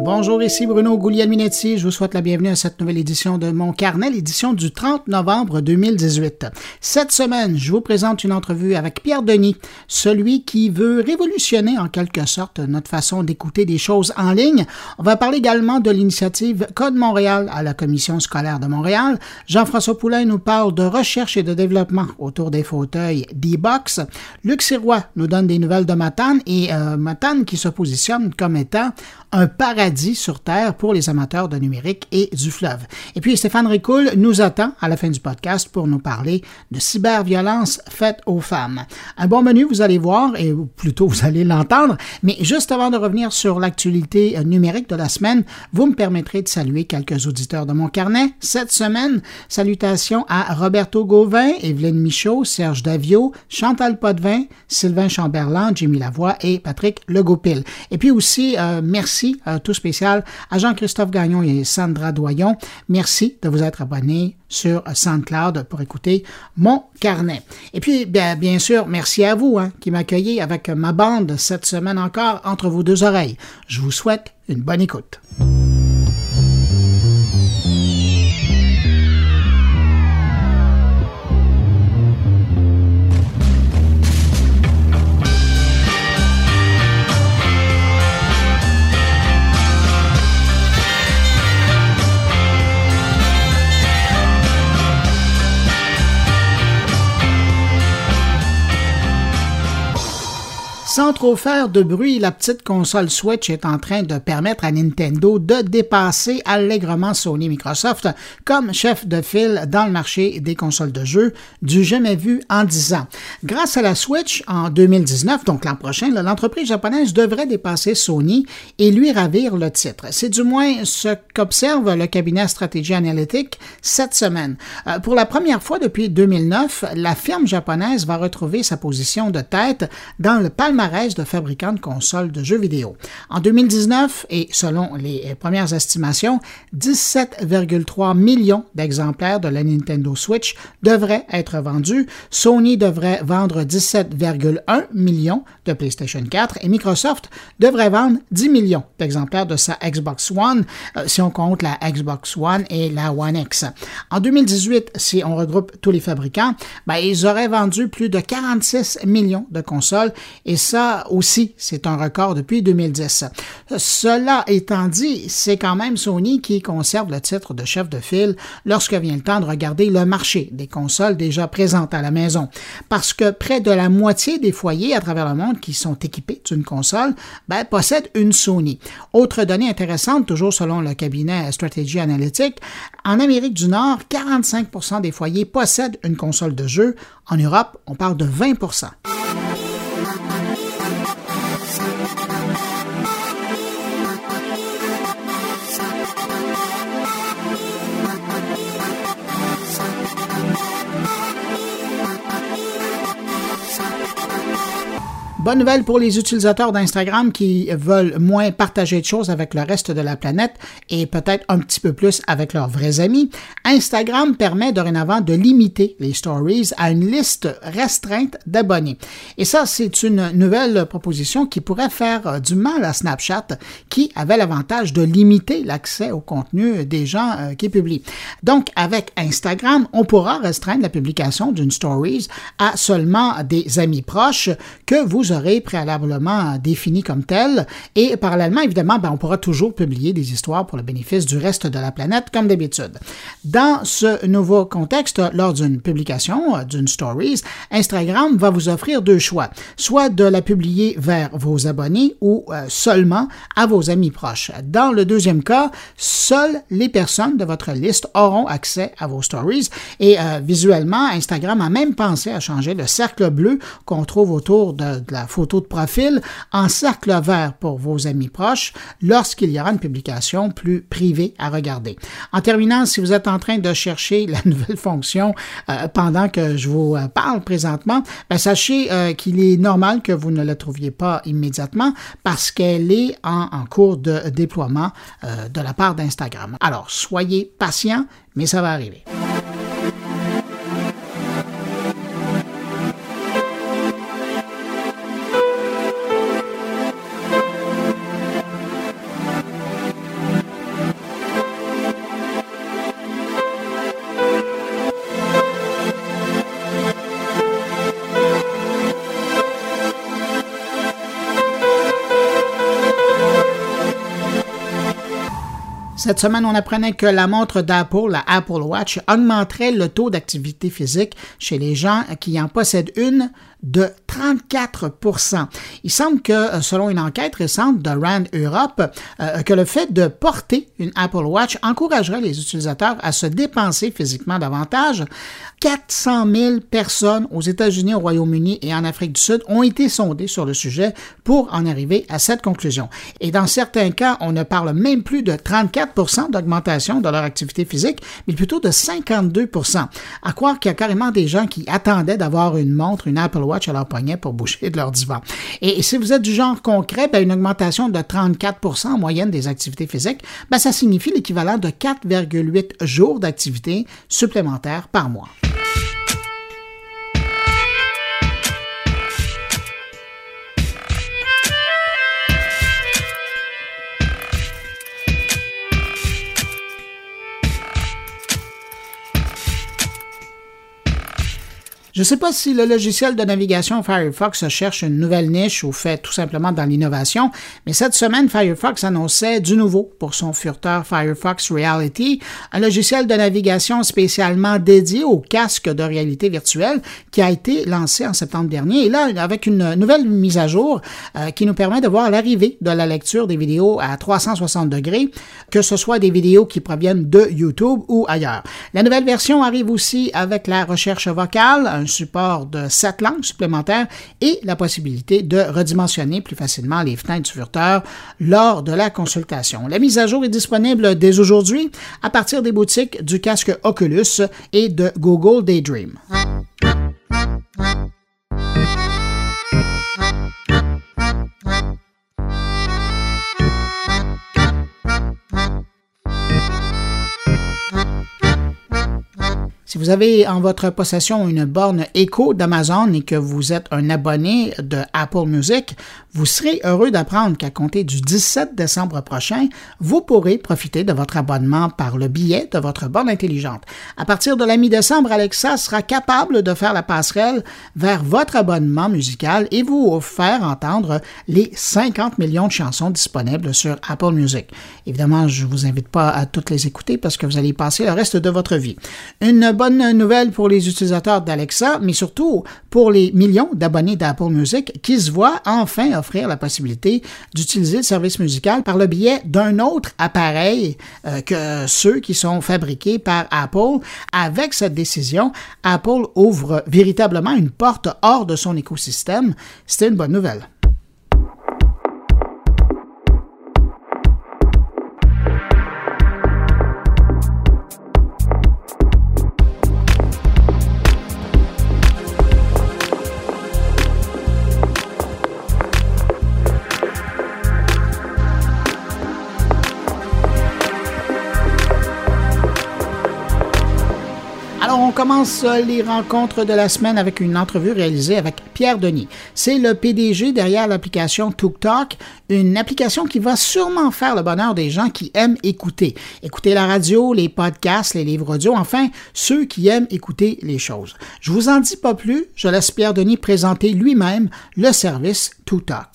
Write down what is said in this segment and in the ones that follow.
Bonjour, ici Bruno Guglielminetti. Je vous souhaite la bienvenue à cette nouvelle édition de Mon Carnet, l'édition du 30 novembre 2018. Cette semaine, je vous présente une entrevue avec Pierre Denis, celui qui veut révolutionner en quelque sorte notre façon d'écouter des choses en ligne. On va parler également de l'initiative Code Montréal à la Commission scolaire de Montréal. Jean-François Poulain nous parle de recherche et de développement autour des fauteuils D-Box. Luc Sirois nous donne des nouvelles de Matane et euh, Matane qui se positionne comme étant un paradis sur Terre pour les amateurs de numérique et du fleuve. Et puis Stéphane Ricoul nous attend à la fin du podcast pour nous parler de cyberviolence faite aux femmes. Un bon menu, vous allez voir, et plutôt vous allez l'entendre, mais juste avant de revenir sur l'actualité numérique de la semaine, vous me permettrez de saluer quelques auditeurs de mon carnet. Cette semaine, salutations à Roberto Gauvin, Evelyne Michaud, Serge Davio, Chantal Potvin, Sylvain Chamberlain, Jimmy Lavoie et Patrick Legopil. Et puis aussi, euh, merci euh, tout spécial à Jean-Christophe Gagnon et Sandra Doyon. Merci de vous être abonnés sur SoundCloud pour écouter mon carnet. Et puis, bien, bien sûr, merci à vous hein, qui m'accueillez avec ma bande cette semaine encore entre vos deux oreilles. Je vous souhaite une bonne écoute. Sans trop faire de bruit, la petite console Switch est en train de permettre à Nintendo de dépasser allègrement Sony Microsoft comme chef de file dans le marché des consoles de jeux du jamais vu en 10 ans. Grâce à la Switch, en 2019, donc l'an prochain, l'entreprise japonaise devrait dépasser Sony et lui ravir le titre. C'est du moins ce qu'observe le cabinet Strategy Analytics cette semaine. Euh, pour la première fois depuis 2009, la firme japonaise va retrouver sa position de tête dans le palmarès de fabricants de consoles de jeux vidéo. En 2019, et selon les premières estimations, 17,3 millions d'exemplaires de la Nintendo Switch devraient être vendus. Sony devrait vendre 17,1 millions de PlayStation 4 et Microsoft devrait vendre 10 millions d'exemplaires de sa Xbox One, euh, si on compte la Xbox One et la One X. En 2018, si on regroupe tous les fabricants, ben, ils auraient vendu plus de 46 millions de consoles et ça aussi, c'est un record depuis 2010. Cela étant dit, c'est quand même Sony qui conserve le titre de chef de file lorsque vient le temps de regarder le marché des consoles déjà présentes à la maison. Parce que près de la moitié des foyers à travers le monde qui sont équipés d'une console ben, possèdent une Sony. Autre donnée intéressante, toujours selon le cabinet Strategy Analytics, en Amérique du Nord, 45% des foyers possèdent une console de jeu. En Europe, on parle de 20 Bonne nouvelle pour les utilisateurs d'Instagram qui veulent moins partager de choses avec le reste de la planète et peut-être un petit peu plus avec leurs vrais amis. Instagram permet dorénavant de limiter les stories à une liste restreinte d'abonnés. Et ça, c'est une nouvelle proposition qui pourrait faire du mal à Snapchat qui avait l'avantage de limiter l'accès au contenu des gens euh, qui publient. Donc, avec Instagram, on pourra restreindre la publication d'une stories à seulement des amis proches que vous aurez préalablement défini comme tel. Et parallèlement, évidemment, ben, on pourra toujours publier des histoires pour le bénéfice du reste de la planète, comme d'habitude. Dans ce nouveau contexte, lors d'une publication, euh, d'une stories, Instagram va vous offrir deux choix. Soit de la publier vers vos abonnés ou euh, seulement à vos amis proches. Dans le deuxième cas, seules les personnes de votre liste auront accès à vos stories. Et euh, visuellement, Instagram a même pensé à changer le cercle bleu qu'on trouve autour de, de la photo de profil en cercle vert pour vos amis proches lorsqu'il y aura une publication plus privée à regarder. En terminant, si vous êtes en train de chercher la nouvelle fonction euh, pendant que je vous euh, parle présentement, ben, sachez euh, qu'il est normal que vous ne la trouviez pas immédiatement parce qu'elle est en, en, cours de déploiement de la part d'Instagram. Alors, soyez patient, mais ça va arriver. Cette semaine, on apprenait que la montre d'Apple, la Apple Watch, augmenterait le taux d'activité physique chez les gens qui en possèdent une de 34% Il semble que, euh, selon une enquête récente de Rand Europe, euh, que le fait de porter une Apple Watch encouragerait les utilisateurs à se dépenser physiquement davantage. 400 000 personnes aux États-Unis, au Royaume-Uni et en Afrique du Sud ont été sondées sur le sujet pour en arriver à cette conclusion. Et dans certains cas, on ne parle même plus de 34% d'augmentation de leur activité physique, mais plutôt de 52% À croire qu'il y a carrément des gens qui attendaient d'avoir une montre, une Apple À leur poignet pour bouger de leur divan. Et, si vous êtes du genre concret, ben, une augmentation de 34% en moyenne des activités physiques, ben, ça signifie l'équivalent de 4,8 jours d'activité supplémentaires par mois. Je ne sais pas si le logiciel de navigation Firefox cherche une nouvelle niche ou fait tout simplement dans l'innovation, mais cette semaine, Firefox annonçait du nouveau pour son furteur Firefox Reality, un logiciel de navigation spécialement dédié au casque de réalité virtuelle qui a été lancé en septembre dernier. Et là, avec une nouvelle mise à jour euh, qui nous permet de voir l'arrivée de la lecture des vidéos à 360 degrés, que ce soit des vidéos qui proviennent de YouTube ou ailleurs. La nouvelle version arrive aussi avec la recherche vocale, support de sept langues supplémentaires et la possibilité de redimensionner plus facilement les fenêtres du furteur lors de la consultation. La mise à jour est disponible dès aujourd'hui à partir des boutiques du casque Oculus et de Google Daydream. Si vous avez en votre possession une borne Echo d'Amazon et que vous êtes un abonné de Apple Music, vous serez heureux d'apprendre qu'à compter du 17 décembre prochain, vous pourrez profiter de votre abonnement par le billet de votre borne intelligente. À partir de la mi-décembre, Alexa sera capable de faire la passerelle vers votre abonnement musical et vous faire entendre les 50 millions de chansons disponibles sur Apple Music. Évidemment, je ne vous invite pas à toutes les écouter parce que vous allez y passer le reste de votre vie. Une bonne nouvelle pour les utilisateurs d'Alexa, mais surtout pour les millions d'abonnés d'Apple Music qui se voient enfin offrir la possibilité d'utiliser le service musical par le biais d'un autre appareil euh, que ceux qui sont fabriqués par Apple. Avec cette décision, Apple ouvre véritablement une porte hors de son écosystème. C'est une bonne nouvelle. Commence les rencontres de la semaine avec une entrevue réalisée avec Pierre Denis. C'est le PDG derrière l'application TookTalk, une application qui va sûrement faire le bonheur des gens qui aiment écouter. Écouter la radio, les podcasts, les livres audio, enfin, ceux qui aiment écouter les choses. Je vous en dis pas plus, je laisse Pierre Denis présenter lui-même le service TookTalk.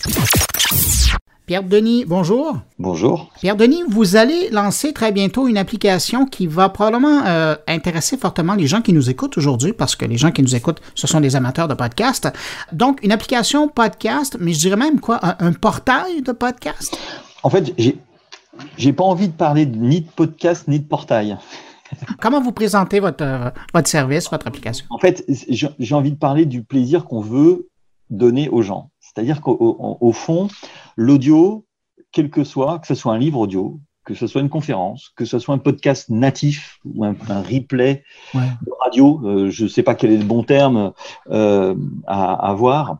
Pierre Denis, bonjour. Bonjour. Pierre Denis, vous allez lancer très bientôt une application qui va probablement euh, intéresser fortement les gens qui nous écoutent aujourd'hui, parce que les gens qui nous écoutent, ce sont des amateurs de podcast. Donc, une application podcast, mais je dirais même quoi, un, portail de podcast? En fait, j'ai, j'ai pas envie de parler ni de podcast ni de portail. Comment vous présentez votre, votre service, votre application? En fait, j'ai envie de parler du plaisir qu'on veut donner aux gens. C'est-à-dire qu'au fond, l'audio, quel que soit, que ce soit un livre audio, que ce soit une conférence, que ce soit un podcast natif ou un, replay de radio, euh, je ne sais pas quel est le bon terme euh, à avoir.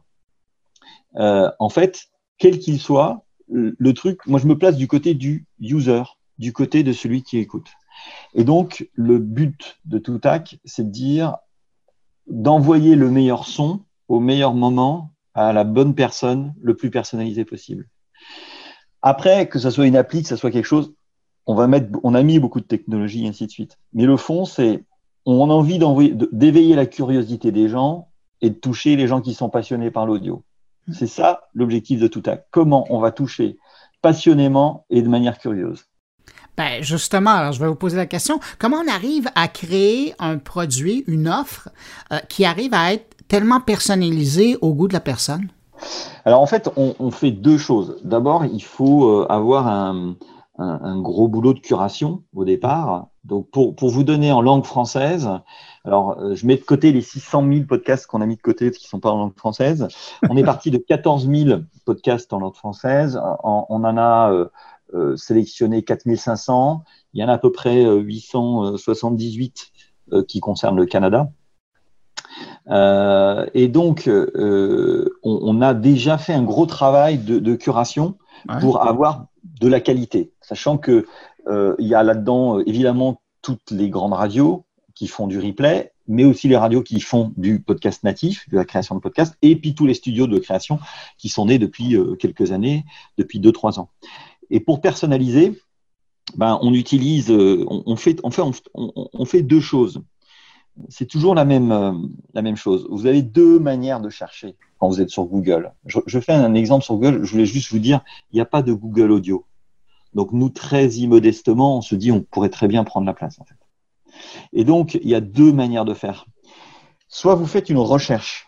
Euh, en fait, quel qu'il soit, le truc, moi je me place du côté du user, du côté de celui qui écoute. Et donc, le but de Toutac, c'est de dire d'envoyer le meilleur son au meilleur moment à la bonne personne le plus personnalisé possible. Après, que ce soit une appli, que ce soit quelque chose, on va mettre, on a mis beaucoup de technologie, et ainsi de suite. Mais le fond, c'est, on a envie d'éveiller la curiosité des gens et de toucher les gens qui sont passionnés par l'audio. C'est ça l'objectif de tout acte. Comment on va toucher passionnément et de manière curieuse. Ben justement, alors je vais vous poser la question. Comment on arrive à créer un produit, une offre euh, qui arrive à être tellement personnalisée au goût de la personne? Alors en fait, on, fait deux choses. D'abord, il faut euh, avoir un, gros boulot de curation au départ. Donc pour, vous donner en langue française, alors euh, je mets de côté les 600 000 podcasts qu'on a mis de côté qui ne sont pas en langue française. On est parti de 14 000 podcasts en langue française. on en a euh, sélectionné 4500. Il y en a à peu près 878 qui concernent le Canada. Euh, et donc, euh, on, a déjà fait un gros travail de, curation pour avoir de la qualité, sachant que euh, il y a là-dedans évidemment toutes les grandes radios qui font du replay, mais aussi les radios qui font du podcast natif, de la création de podcast, et puis tous les studios de création qui sont nés depuis quelques années, depuis 2-3 ans. Et pour personnaliser, ben, on utilise, on, fait, on, fait, on fait deux choses c'est toujours la même, euh, la même chose. Vous avez deux manières de chercher quand vous êtes sur Google. Je, fais un exemple sur Google. Je voulais juste vous dire, il n'y a pas de Google Audio. Donc nous, très immodestement, on se dit, on pourrait très bien prendre la place. En fait. Et donc, il y a deux manières de faire. Soit vous faites une recherche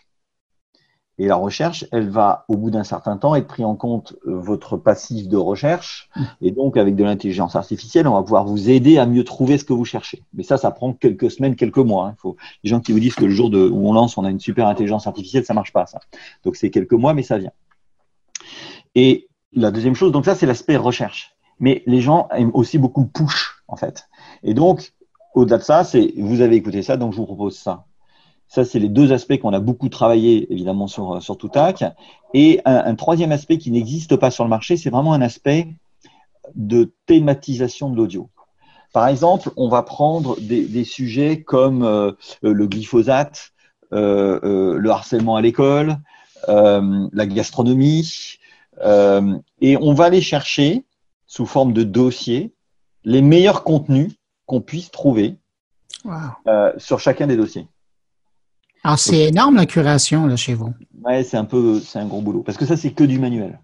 et la recherche, elle va, au bout d'un certain temps, être pris en compte euh, votre passif de recherche. Et donc, avec de l'intelligence artificielle, on va pouvoir vous aider à mieux trouver ce que vous cherchez. Mais ça, ça prend quelques semaines, quelques mois. Hein. Il faut les gens qui vous disent que le jour de, où on lance, on a une super intelligence artificielle, ça marche pas, ça. Donc, c'est quelques mois, mais ça vient. Et la deuxième chose, donc ça, c'est l'aspect recherche. Mais les gens aiment aussi beaucoup push, en fait. Et donc, au-delà de ça, c'est vous avez écouté ça, donc je vous propose ça. Ça, c'est les deux aspects qu'on a beaucoup travaillé, évidemment, sur, sur Toutac. Et un, troisième aspect qui n'existe pas sur le marché, c'est vraiment un aspect de thématisation de l'audio. Par exemple, on va prendre des, sujets comme euh, le glyphosate, euh, euh, le harcèlement à l'école, la gastronomie, et on va aller chercher, sous forme de dossier, les meilleurs contenus qu'on puisse trouver sur chacun des dossiers. Alors, c'est énorme la curation là, chez vous. Ouais, c'est un peu, c'est un gros boulot. Parce que ça, c'est que du manuel.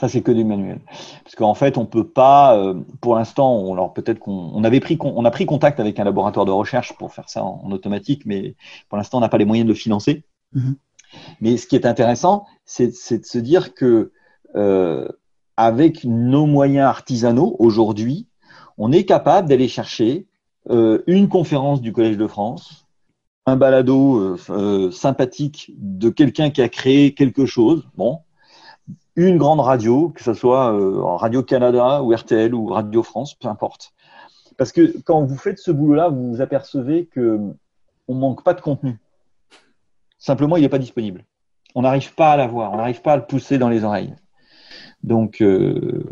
Ça, c'est que du manuel. Parce qu'en fait, on peut pas, euh, pour l'instant, alors peut-être qu'on avait pris, on a pris contact avec un laboratoire de recherche pour faire ça en, automatique, mais pour l'instant, on n'a pas les moyens de le financer. Mm-hmm. Mais ce qui est intéressant, c'est de se dire que euh, avec nos moyens artisanaux aujourd'hui, on est capable d'aller chercher euh, une conférence du Collège de France, un balado euh, euh, sympathique de quelqu'un qui a créé quelque chose, bon, une grande radio, que ce soit euh, Radio Canada ou RTL ou Radio France, peu importe. Parce que quand vous faites ce boulot-là, vous vous apercevez que on manque pas de contenu. Simplement, il n'est pas disponible. On n'arrive pas à l'avoir, on n'arrive pas à le pousser dans les oreilles. Donc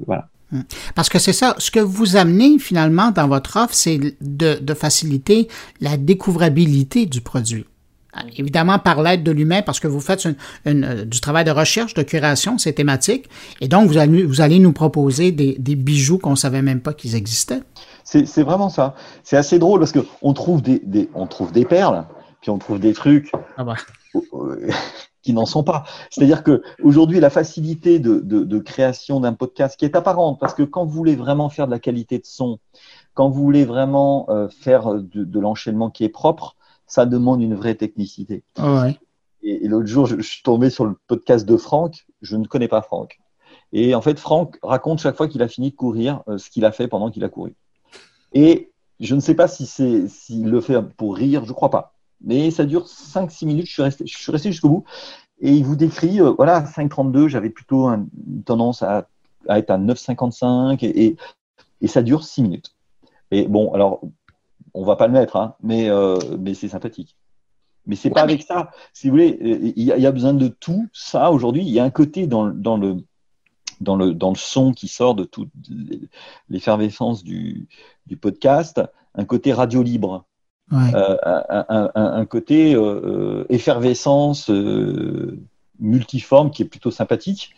voilà. Hum. Parce que c'est ça, ce que vous amenez finalement dans votre offre, c'est de, faciliter la découvrabilité du produit. Évidemment, par l'aide de l'humain, parce que vous faites euh, du travail de recherche, de curation, c'est thématique. Et donc, vous allez, vous allez nous proposer des, bijoux qu'on ne savait même pas qu'ils existaient. C'est vraiment ça. C'est assez drôle parce qu'on trouve des, on trouve des perles, puis on trouve des trucs. Ah bah qui n'en sont pas. C'est-à-dire que aujourd'hui, la facilité de, création d'un podcast qui est apparente, parce que quand vous voulez vraiment faire de la qualité de son, quand vous voulez vraiment euh, faire de, l'enchaînement qui est propre, ça demande une vraie technicité. Et, l'autre jour, je, suis tombé sur le podcast de Franck. Je ne connais pas Franck. Et en fait, Franck raconte chaque fois qu'il a fini de courir euh, ce qu'il a fait pendant qu'il a couru. Et je ne sais pas si c'est s'il le fait pour rire, je crois pas mais ça dure 5-6 minutes. Je suis resté, je suis resté jusqu'au bout. Et il vous décrit, euh, voilà, 5,32, j'avais plutôt une tendance à, être à 9,55 et, et, ça dure 6 minutes. Et bon, alors, on va pas le mettre, hein, mais, euh, mais c'est sympathique. Mais c'est pas avec ça. Si vous voulez, il y, a, besoin de tout ça aujourd'hui. Il y a un côté dans, dans, le, dans, le, dans le son qui sort de toute l'effervescence du, du podcast, un côté radio libre. Euh, un, côté euh, euh, effervescence multiforme qui est plutôt sympathique,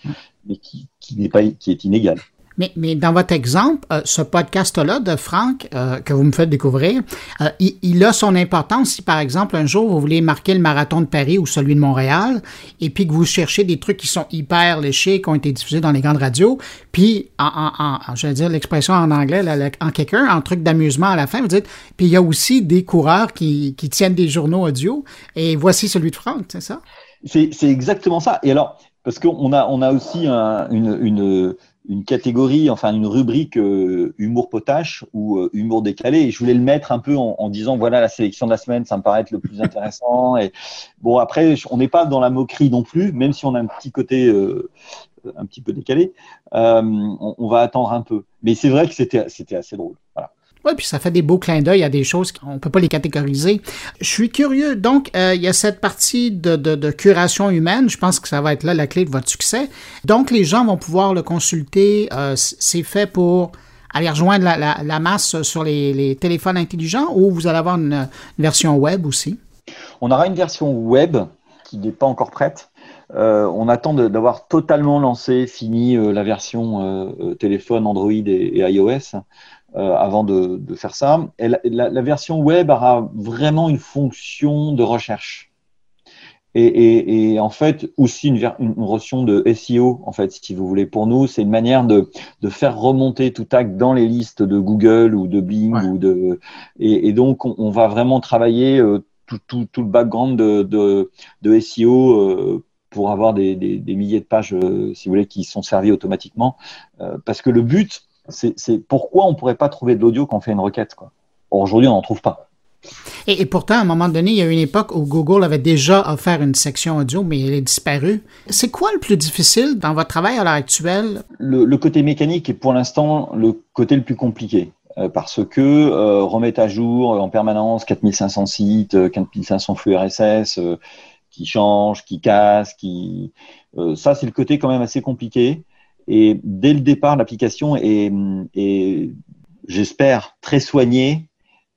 mais qui, n'est pas, qui est inégal. Mais, mais dans votre exemple, euh, ce podcast-là de Franck euh, que vous me faites découvrir, euh, il, a son importance si, par exemple, un jour, vous voulez marquer le marathon de Paris ou celui de Montréal, et puis que vous cherchez des trucs qui sont hyper léchés, qui ont été diffusés dans les grandes radios, puis, en, en, en je vais dire l'expression en anglais, en quelqu'un, en truc d'amusement à la fin, vous dites, puis il y a aussi des coureurs qui, qui tiennent des journaux audio, et voici celui de Franck, c'est ça? C'est exactement ça. Et alors, parce qu'on a, on a aussi une, une, une, catégorie, enfin une rubrique euh, humour potache ou euh, humour décalé. Et je voulais le mettre un peu en, en, disant voilà la sélection de la semaine, ça me paraît être le plus intéressant. Et bon après, on n'est pas dans la moquerie non plus, même si on a un petit côté euh, un petit peu décalé. On, on, va attendre un peu. Mais c'est vrai que c'était c'était assez drôle. Voilà. Oui, puis ça fait des beaux clins d'œil à des choses qu'on ne peut pas les catégoriser. Je suis curieux. Donc, euh, il y a cette partie de, de, curation humaine. Je pense que ça va être là la clé de votre succès. Donc, les gens vont pouvoir le consulter. Euh, c'est fait pour aller rejoindre la, la, masse sur les, les, téléphones intelligents ou vous allez avoir une, version web aussi? On aura une version web qui n'est pas encore prête. Euh, on attend d'avoir totalement lancé, fini la version téléphone Android et iOS. Euh, avant de, de, faire ça. Et la, la, version web aura vraiment une fonction de recherche. Et, et, et en fait, aussi une, une, notion de SEO, en fait, si vous voulez. Pour nous, c'est une manière de, de, faire remonter tout acte dans les listes de Google ou de Bing. Ouais. Ou de, et, donc, on, on, va vraiment travailler euh, tout, tout, tout, le background de, SEO euh, pour avoir des, des, des, milliers de pages, si vous voulez, qui sont servies automatiquement. Parce que le but, c'est pourquoi on ne pourrait pas trouver de l'audio quand on fait une requête. Aujourd'hui, on n'en trouve pas. Et, et, pourtant, à un moment donné, il y a une époque où Google avait déjà offert une section audio, mais elle est disparue. C'est quoi le plus difficile dans votre travail à l'heure actuelle? Le, le, côté mécanique est pour l'instant le côté le plus compliqué. Euh, parce que euh, remettre à jour en permanence 4500 sites, 4500 euh, flux RSS euh, qui changent, qui cassent, qui... Euh, ça, c'est le côté quand même assez compliqué. Et dès le départ, l'application est, j'espère, très soignée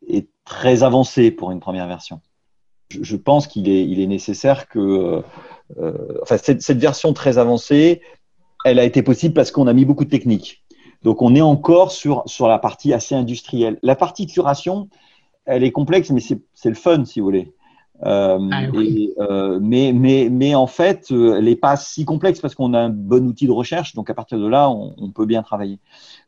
et très avancée pour une première version. Je, pense qu'il est, nécessaire que, euh, enfin, cette, cette, version très avancée, elle a été possible parce qu'on a mis beaucoup de techniques. Donc, on est encore sur, sur la partie assez industrielle. La partie curation, elle est complexe, mais c'est le fun, si vous voulez. Euh, ah, oui. et, euh, mais, mais, mais en fait, euh, elle n'est pas si complexe parce qu'on a un bon outil de recherche. Donc à partir de là, on, on peut bien travailler.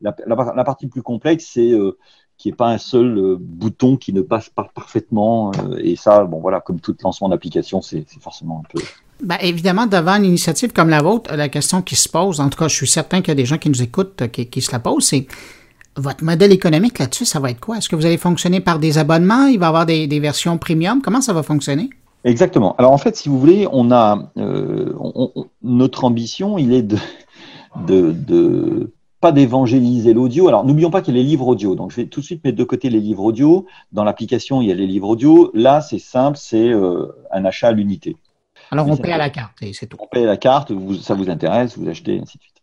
La, la, la partie plus complexe, c'est euh, qu'il n'y ait pas un seul bouton qui ne passe pas parfaitement. Et ça, bon voilà, comme tout lancement d'application, c'est forcément un peu. Ben, évidemment, devant une initiative comme la vôtre, la question qui se pose, en tout cas, je suis certain qu'il y a des gens qui nous écoutent qui, qui se la posent, c'est votre modèle économique là-dessus, ça va être quoi? Est-ce que vous allez fonctionner par des abonnements? Il va y avoir des, des, versions premium? Comment ça va fonctionner? Exactement. Alors en fait, si vous voulez, on a euh, on, on, notre ambition, il est de, de, de pas d'évangéliser l'audio. Alors n'oublions pas qu'il y a les livres audio. Donc je vais tout de suite mettre de côté les livres audio. Dans l'application, il y a les livres audio. Là, c'est simple, c'est euh, un achat à l'unité. Alors on paie à la carte et c'est tout. On paie à la carte, vous, ça vous intéresse, vous achetez, ainsi de suite.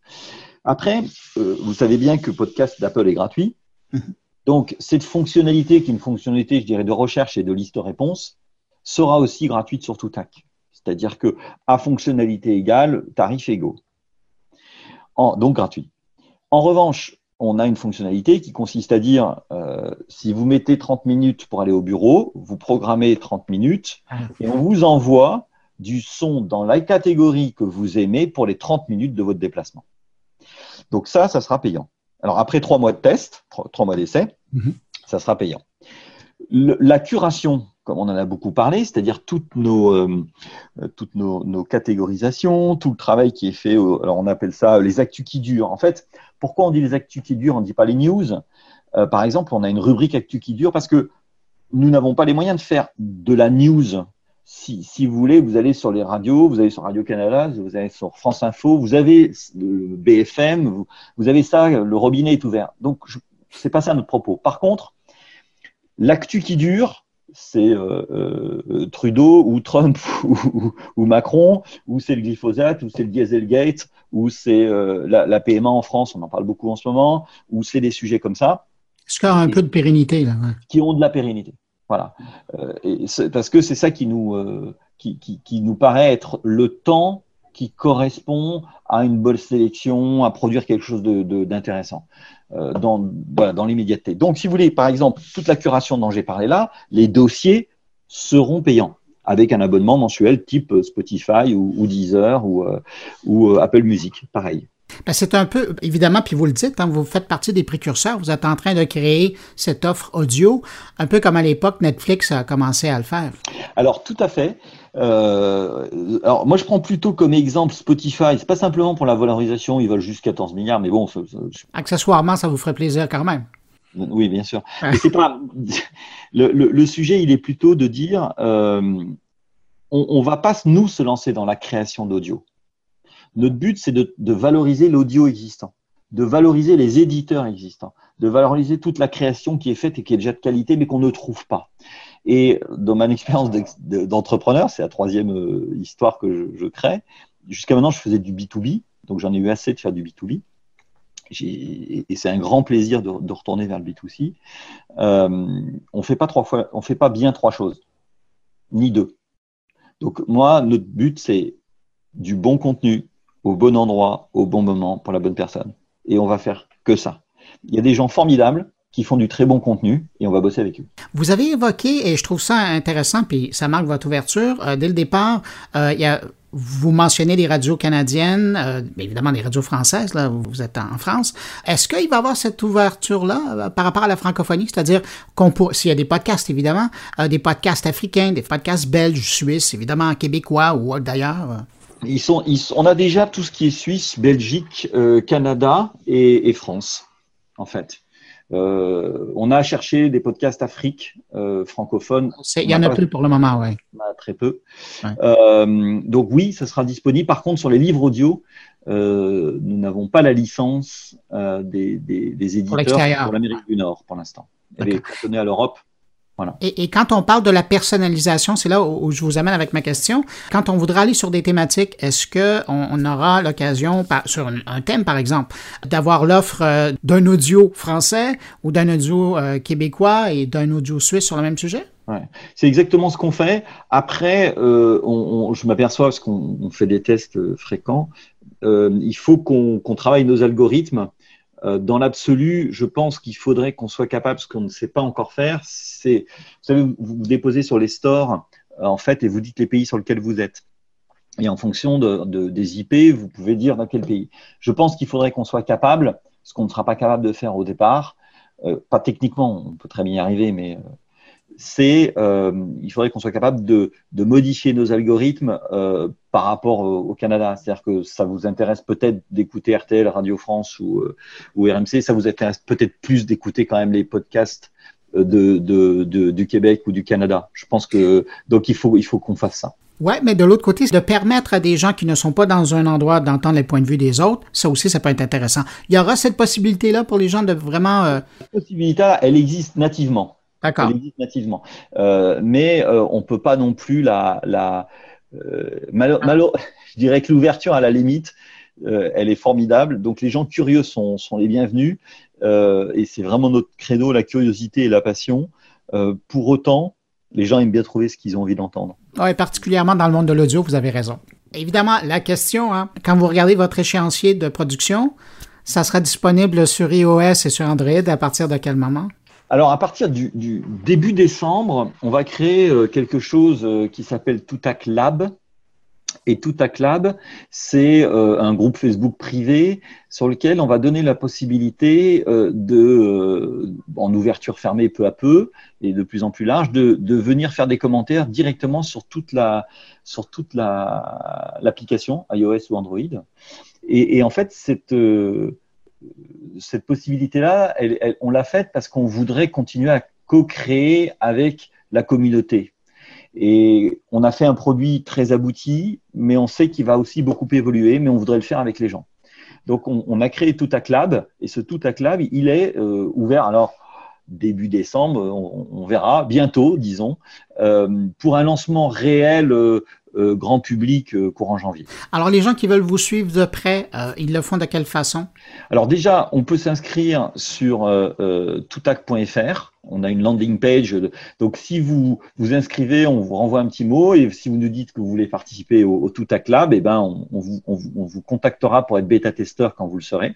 Après, euh, vous savez bien que podcast d'Apple est gratuit. Mhm. Donc, cette fonctionnalité, qui est une fonctionnalité, je dirais, de recherche et de liste réponse, sera aussi gratuite sur Toutac. C'est-à-dire que, à fonctionnalité égale, tarif égaux. En, donc, gratuit. En revanche, on a une fonctionnalité qui consiste à dire, euh, si vous mettez 30 minutes pour aller au bureau, vous programmez 30 minutes ah. et on vous envoie du son dans la catégorie que vous aimez pour les 30 minutes de votre déplacement. Donc ça, ça sera payant. Alors après trois mois de test, trois, mois d'essai, -hmm. ça sera payant. Le, la curation, comme on en a beaucoup parlé, c'est-à-dire toutes nos euh, toutes nos, nos, catégorisations, tout le travail qui est fait. Alors on appelle ça les actus qui durent. En fait, pourquoi on dit les actus qui durent On ne dit pas les news? Euh, par exemple, on a une rubrique actus qui dure parce que nous n'avons pas les moyens de faire de la news si, si, vous voulez, vous allez sur les radios, vous allez sur Radio-Canada, vous allez sur France Info, vous avez le BFM, vous, vous avez ça, le robinet est ouvert. Donc, c'est pas ça notre propos. Par contre, l'actu qui dure, c'est euh, euh, Trudeau ou Trump ou, ou, ou Macron, ou c'est le glyphosate, ou c'est le Dieselgate, ou c'est euh, la, la, PMA en France, on en parle beaucoup en ce moment, ou c'est des sujets comme ça. A un peu de pérennité là ouais. Qui ont de la pérennité. Voilà. Euh, et parce que c'est ça qui nous, euh, qui, qui, nous paraît être le temps qui correspond à une bonne sélection, à produire quelque chose d'intéressant de, dans, voilà, dans l'immédiateté. Donc, si vous voulez, par exemple, toute la curation dont j'ai parlé là, les dossiers seront payants avec un abonnement mensuel type Spotify ou, Deezer ou, ou Apple Music, pareil. Ben, c'est un peu, évidemment, puis vous le dites, hein, vous faites partie des précurseurs, vous êtes en train de créer cette offre audio, un peu comme à l'époque Netflix a commencé à le faire. Alors, tout à fait. Euh, alors, moi, je prends plutôt comme exemple Spotify. C'est pas simplement pour la valorisation, ils veulent juste 14 milliards, mais bon. Accessoirement, ça vous ferait plaisir quand même. Oui, bien sûr. c'est pas le, sujet, il est plutôt de dire, euh, on, ne va pas nous se lancer dans la création d'audio. Notre but, c'est de, valoriser l'audio existant, de valoriser les éditeurs existants, de valoriser toute la création qui est faite et qui est déjà de qualité, mais qu'on ne trouve pas. Et dans mon expérience d'entrepreneur, c'est la troisième euh, histoire que je, crée. Jusqu'à maintenant, je faisais du B2B, donc j'en ai eu assez de faire du B2B. Et c'est un grand plaisir de, retourner vers le B2C. Euh, on fait pas trois fois, on fait pas bien trois choses, ni deux. Donc moi, notre but c'est du bon contenu, au bon endroit, au bon moment, pour la bonne personne. Et on va faire que ça. Il y a des gens formidables qui font du très bon contenu et on va bosser avec eux. Vous avez évoqué, et je trouve ça intéressant, puis ça marque votre ouverture, euh, dès le départ, euh, vous mentionnez les radios canadiennes, euh, évidemment les radios françaises, là, vous êtes en France. Est-ce qu'il va y avoir cette ouverture-là par rapport à la francophonie? C'est-à-dire qu'on s'il y a des podcasts, évidemment, des podcasts africains, des podcasts belges, suisses, évidemment québécois ou d'ailleurs? Ils sont, on a déjà tout ce qui est Suisse, Belgique, euh, Canada et, France, en fait. Euh, on a cherché des podcasts Afrique euh, francophones. Il y en a plus pour le moment, oui. Très peu. donc oui, ça sera disponible. Par contre, sur les livres audio, nous n'avons pas la licence des, éditeurs pour l'Amérique du Nord pour l'instant. Elle est cantonnée à l'Europe et, quand on parle de la personnalisation, c'est là où, je vous amène avec ma question. Quand on voudra aller sur des thématiques, est-ce qu'on on aura l'occasion, sur un, thème par exemple, d'avoir l'offre euh, d'un audio français ou d'un audio euh, québécois et d'un audio suisse sur le même sujet? Ouais. C'est exactement ce qu'on fait. Après, euh, je m'aperçois, parce qu'on fait des tests fréquents, il faut qu'on travaille nos algorithmes dans l'absolu, je pense qu'il faudrait qu'on soit capable, ce qu'on ne sait pas encore faire, c'est, vous savez, vous, vous déposez sur les stores, euh, en fait, et vous dites les pays sur lesquels vous êtes. Et en fonction de, des IP, vous pouvez dire dans quel pays. Je pense qu'il faudrait qu'on soit capable, ce qu'on ne sera pas capable de faire au départ, euh, pas techniquement, on peut très bien y arriver, mais c'est euh, il faudrait qu'on soit capable de, modifier nos algorithmes euh, par rapport au, Canada. C'est-à-dire que ça vous intéresse peut-être d'écouter RTL, Radio France ou, euh, ou RMC, ça vous intéresse peut-être plus d'écouter quand même les podcasts de, du Québec ou du Canada. Je pense que donc il faut il faut qu'on fasse ça. Oui, mais de l'autre côté, de permettre à des gens qui ne sont pas dans un endroit d'entendre les points de vue des autres, ça aussi, ça peut être intéressant. Il y aura cette possibilité-là pour les gens de vraiment... Cette possibilité, elle existe nativement. D'accord. Elle existe nativement. Euh, mais euh, on ne peut pas non plus la. la euh, je dirais que l'ouverture, à la limite, elle est formidable. Donc les gens curieux sont, sont les bienvenus. et c'est vraiment notre credo, la curiosité et la passion. pour autant, les gens aiment bien trouver ce qu'ils ont envie d'entendre. Oui, particulièrement dans le monde de l'audio, vous avez raison. Évidemment, la question, hein, quand vous regardez votre échéancier de production, ça sera disponible sur iOS et sur Android à partir de quel moment? Alors, à partir du, début décembre, on va créer euh, quelque chose euh, qui s'appelle Toutac Lab. Et Toutac Lab, c'est euh, un groupe Facebook privé sur lequel on va donner la possibilité de, en ouverture fermée peu à peu et de plus en plus large, de, venir faire des commentaires directement sur toute la sur toute l'application iOS ou Android. Et, et en fait, cette cette possibilité-là, on l'a faite parce qu'on voudrait continuer à co-créer avec la communauté. Et on a fait un produit très abouti, mais on sait qu'il va aussi beaucoup évoluer, mais on voudrait le faire avec les gens. Donc on, a créé Tout Lab, et ce Tout Lab, il est euh, ouvert, alors début décembre, on, verra, bientôt, disons, euh, pour un lancement réel euh, euh, grand public euh, courant janvier. Alors les gens qui veulent vous suivre de près, euh, ils le font de quelle façon? Alors déjà, on peut s'inscrire sur toutac.fr. on a une landing page. Donc, si vous vous inscrivez, on vous renvoie un petit mot. Et si vous nous dites que vous voulez participer au, au Toutac Lab, eh ben, on, vous, on, vous, contactera pour être bêta-testeur quand vous le serez.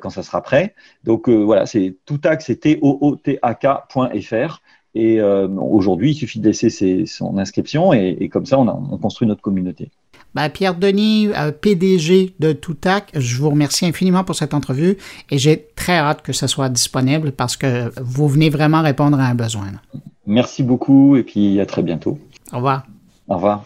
Quand ça sera prêt. Donc voilà, c'est toutac, c'est T-O-O-T-A-K.fr. Et euh, aujourd'hui, il suffit de laisser son inscription et, et comme ça, on, a, on construit notre communauté. Ben, Pierre Denis, euh, PDG de Toutac, je vous remercie infiniment pour cette entrevue et j'ai très hâte que ce soit disponible parce que vous venez vraiment répondre à un besoin. Merci beaucoup et puis à très bientôt. Au revoir. Au revoir.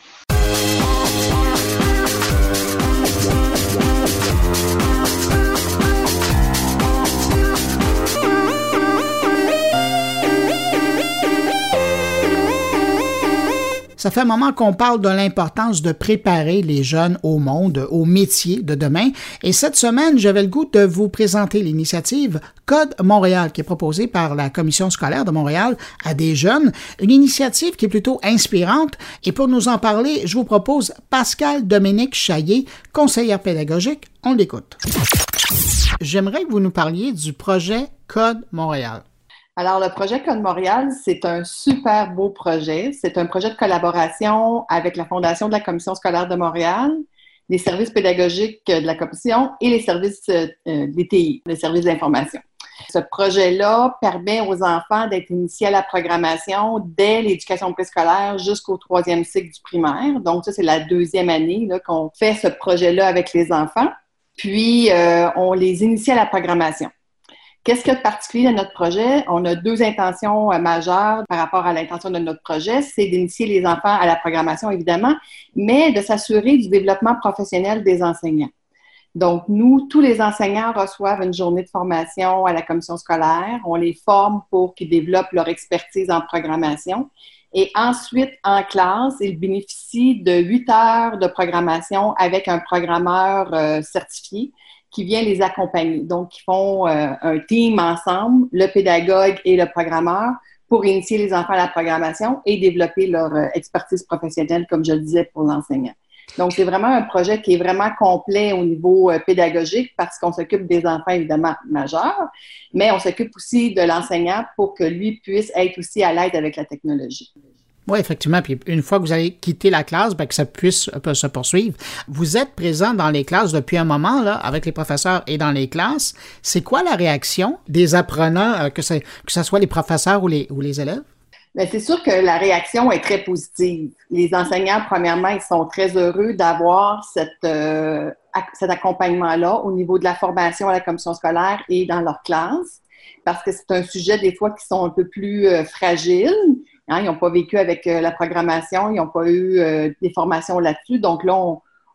Ça fait un moment qu'on parle de l'importance de préparer les jeunes au monde, au métier de demain. Et cette semaine, j'avais le goût de vous présenter l'initiative Code Montréal, qui est proposée par la Commission scolaire de Montréal à des jeunes. Une initiative qui est plutôt inspirante. Et pour nous en parler, je vous propose Pascal Dominique Chaillé, conseillère pédagogique. On l'écoute. J'aimerais que vous nous parliez du projet Code Montréal. Alors, le projet Code Montréal, c'est un super beau projet. C'est un projet de collaboration avec la Fondation de la Commission scolaire de Montréal, les services pédagogiques de la Commission et les services euh, des TI, les services d'information. Ce projet-là permet aux enfants d'être initiés à la programmation dès l'éducation préscolaire jusqu'au troisième cycle du primaire. Donc, ça, c'est la deuxième année qu'on fait ce projet-là avec les enfants. Puis, euh, on les initie à la programmation. Qu'est-ce qu'il y a de particulier dans notre projet? On a deux intentions euh, majeures par rapport à l'intention de notre projet. C'est d'initier les enfants à la programmation, évidemment, mais de s'assurer du développement professionnel des enseignants. Donc, nous, tous les enseignants reçoivent une journée de formation à la commission scolaire. On les forme pour qu'ils développent leur expertise en programmation. Et ensuite, en classe, ils bénéficient de huit heures de programmation avec un programmeur euh, certifié qui vient les accompagner. Donc, ils font euh, un team ensemble, le pédagogue et le programmeur, pour initier les enfants à la programmation et développer leur euh, expertise professionnelle, comme je le disais, pour l'enseignant. Donc, c'est vraiment un projet qui est vraiment complet au niveau euh, pédagogique parce qu'on s'occupe des enfants, évidemment, majeurs, mais on s'occupe aussi de l'enseignant pour que lui puisse être aussi à l'aide avec la technologie. Oui, effectivement. Puis une fois que vous allez quitter la classe, ben, que ça puisse peut se poursuivre. Vous êtes présent dans les classes depuis un moment, là, avec les professeurs et dans les classes. C'est quoi la réaction des apprenants, euh, que, que ce soit les professeurs ou les, ou les élèves? Bien, c'est sûr que la réaction est très positive. Les enseignants, premièrement, ils sont très heureux d'avoir cette, euh, cet accompagnement-là au niveau de la formation à la commission scolaire et dans leur classe, parce que c'est un sujet des fois qui sont un peu plus euh, fragiles Hein, ils n'ont pas vécu avec euh, la programmation, ils n'ont pas eu euh, des formations là-dessus. Donc là,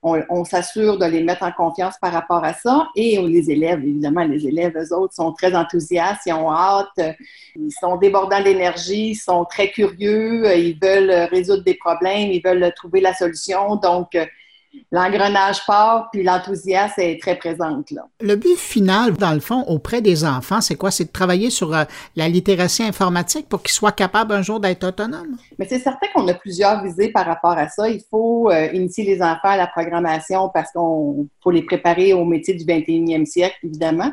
on, s'assure de les mettre en confiance par rapport à ça. Et les élèves, évidemment, les élèves, eux autres, sont très enthousiastes, ils ont hâte, euh, ils sont débordants d'énergie, ils sont très curieux, ils veulent résoudre des problèmes, ils veulent trouver la solution. Donc, l'engrenage part, puis l'enthousiasme est très présente. Là. Le but final, dans le fond, auprès des enfants, c'est quoi? C'est de travailler sur euh, la littératie informatique pour qu'ils soient capables un jour d'être autonomes? Mais c'est certain qu'on a plusieurs visées par rapport à ça. Il faut euh, initier les enfants à la programmation parce qu'on faut les préparer au métier du 21e siècle, évidemment.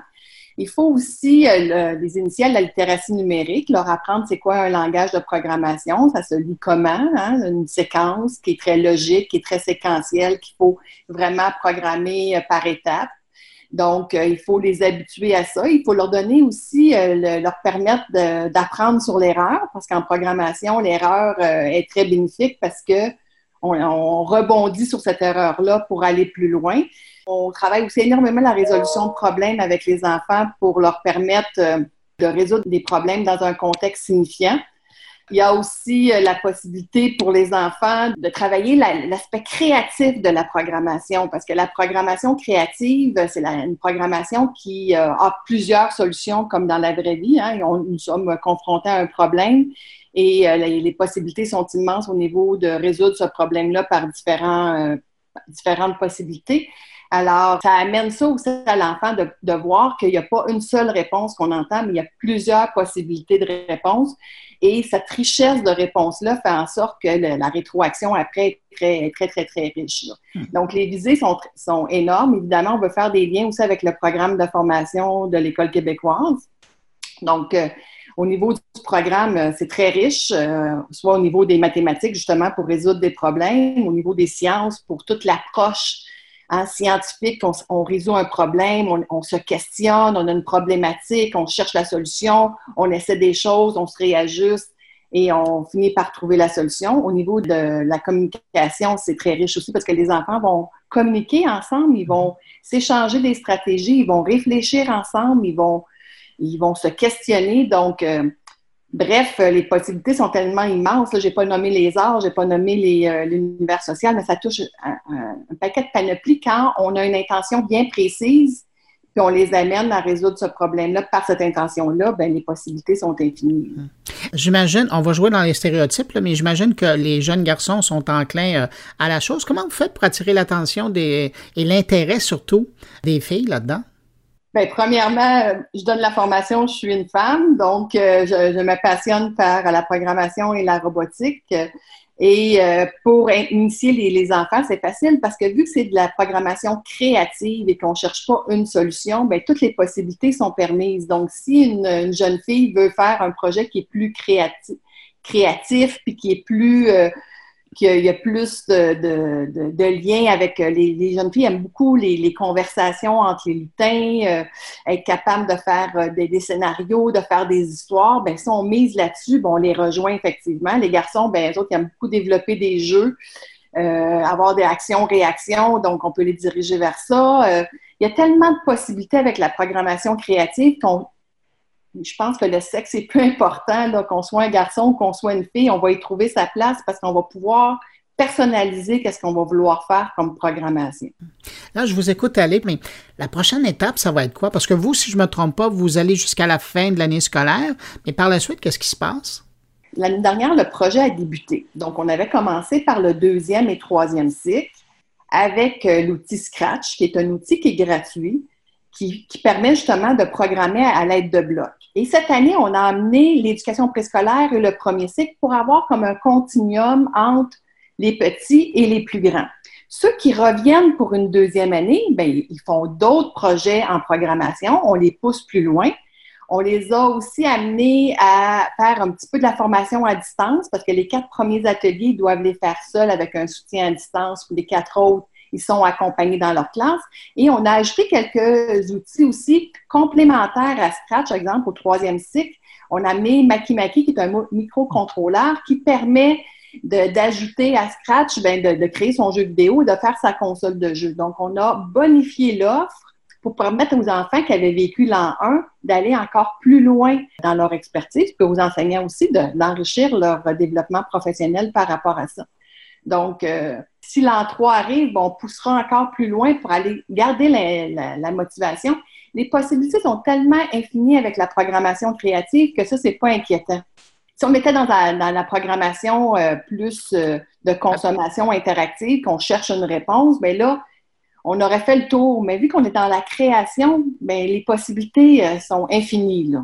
Il faut aussi euh, les initier à la littératie numérique, leur apprendre c'est quoi un langage de programmation, ça se lit comment, hein, une séquence qui est très logique, qui est très séquentielle, qu'il faut vraiment programmer euh, par étapes. Donc, euh, il faut les habituer à ça. Il faut leur donner aussi, leur permettre d'apprendre sur l'erreur, parce qu'en programmation, l'erreur est très bénéfique parce que on rebondit sur cette erreur-là pour aller plus loin. On travaille aussi énormément la résolution de problèmes avec les enfants pour leur permettre euh, de résoudre des problèmes dans un contexte signifiant. Il y a aussi euh, la possibilité pour les enfants de travailler l'aspect créatif de la programmation, parce que la programmation créative, c'est une programmation qui euh, a plusieurs solutions, comme dans la vraie vie. Hein. nous sommes confrontés à un problème et les, possibilités sont immenses au niveau de résoudre ce problème-là par différents, différentes possibilités. Alors, ça amène ça aussi à l'enfant de, voir qu'il n'y a pas une seule réponse qu'on entend, mais il y a plusieurs possibilités de réponse. Et cette richesse de réponses-là fait en sorte que la rétroaction après est très, très, très, très riche. Hmm. Donc, les visées sont, sont énormes. Évidemment, on veut faire des liens aussi avec le programme de formation de l'École québécoise. Donc, euh, Au niveau du programme, euh, c'est très riche, euh, soit au niveau des mathématiques, justement, pour résoudre des problèmes, au niveau des sciences, pour toute l'approche hein, scientifique, on, résout un problème, on, se questionne, on a une problématique, on cherche la solution, on essaie des choses, on se réajuste et on finit par trouver la solution. Au niveau de la communication, c'est très riche aussi parce que les enfants vont communiquer ensemble, ils vont s'échanger des stratégies, ils vont réfléchir ensemble, ils vont se questionner. Donc, euh, bref, les possibilités sont tellement immenses. Je n'ai pas nommé les arts, je n'ai pas nommé euh, l'univers social, mais ça touche un, paquet de panoplies quand on a une intention bien précise puis on les amène à résoudre ce problème-là par cette intention-là, ben, les possibilités sont infinies. Hum. J'imagine, on va jouer dans les stéréotypes, mais j'imagine que les jeunes garçons sont enclins euh, à la chose. Comment vous faites pour attirer l'attention et l'intérêt surtout des filles là-dedans? Bien, premièrement, je donne la formation, je suis une femme, donc euh, je, me passionne par la programmation et la robotique. Et euh, pour initier les, enfants, c'est facile parce que vu que c'est de la programmation créative et qu'on ne cherche pas une solution, bien, toutes les possibilités sont permises. Donc, si une, jeune fille veut faire un projet qui est plus créatif, créatif puis qui est plus euh, qu'il y a plus de, liens avec euh, les, jeunes filles aiment beaucoup les, conversations entre les lutins, euh, être capable de faire euh, des, scénarios, de faire des histoires. Ben si on mise là-dessus, bon, on les rejoint effectivement. Les garçons, ben eux autres, ils aiment beaucoup développer des jeux, avoir des actions-réactions, donc on peut les diriger vers ça. il y a tellement de possibilités avec la programmation créative qu'on je pense que le sexe est peu important, qu'on soit un garçon ou qu'on soit une fille, on va y trouver sa place parce qu'on va pouvoir personnaliser qu'est-ce qu'on va vouloir faire comme programmation. Là, je vous écoute aller, mais la prochaine étape, ça va être quoi? Parce que vous, si je ne me trompe pas, vous allez jusqu'à la fin de l'année scolaire, mais par la suite, qu'est-ce qui se passe? L'année dernière, le projet a débuté. Donc, on avait commencé par le deuxième et troisième cycle avec euh, l'outil Scratch, qui est un outil qui est gratuit, qui, permet justement de programmer à, l'aide de blocs. Et cette année, on a amené l'éducation préscolaire et le premier cycle pour avoir comme un continuum entre les petits et les plus grands. Ceux qui reviennent pour une deuxième année, bien, ils font d'autres projets en programmation, on les pousse plus loin. On les a aussi amenés à faire un petit peu de la formation à distance parce que les quatre premiers ateliers doivent les faire seuls avec un soutien à distance. Pour les quatre autres, ils sont accompagnés dans leur classe. Et on a ajouté quelques outils aussi complémentaires à Scratch, par exemple, au troisième cycle. On a mis Makimaki, qui est un microcontrôleur qui permet d'ajouter à Scratch, ben, de, créer son jeu vidéo et de faire sa console de jeu. Donc, on a bonifié l'offre pour permettre aux enfants qui avaient vécu l'an 1 d'aller encore plus loin dans leur expertise, puis aux enseignants aussi d'enrichir leur développement professionnel par rapport à ça. Donc, euh, si l'an 3 arrive, on poussera encore plus loin pour aller garder la, motivation. Les possibilités sont tellement infinies avec la programmation créative que ça, c'est pas inquiétant. Si on était dans la, programmation euh, plus euh, de consommation interactive, qu'on cherche une réponse, bien là, on aurait fait le tour. Mais vu qu'on est dans la création, bien, les possibilités euh, sont infinies.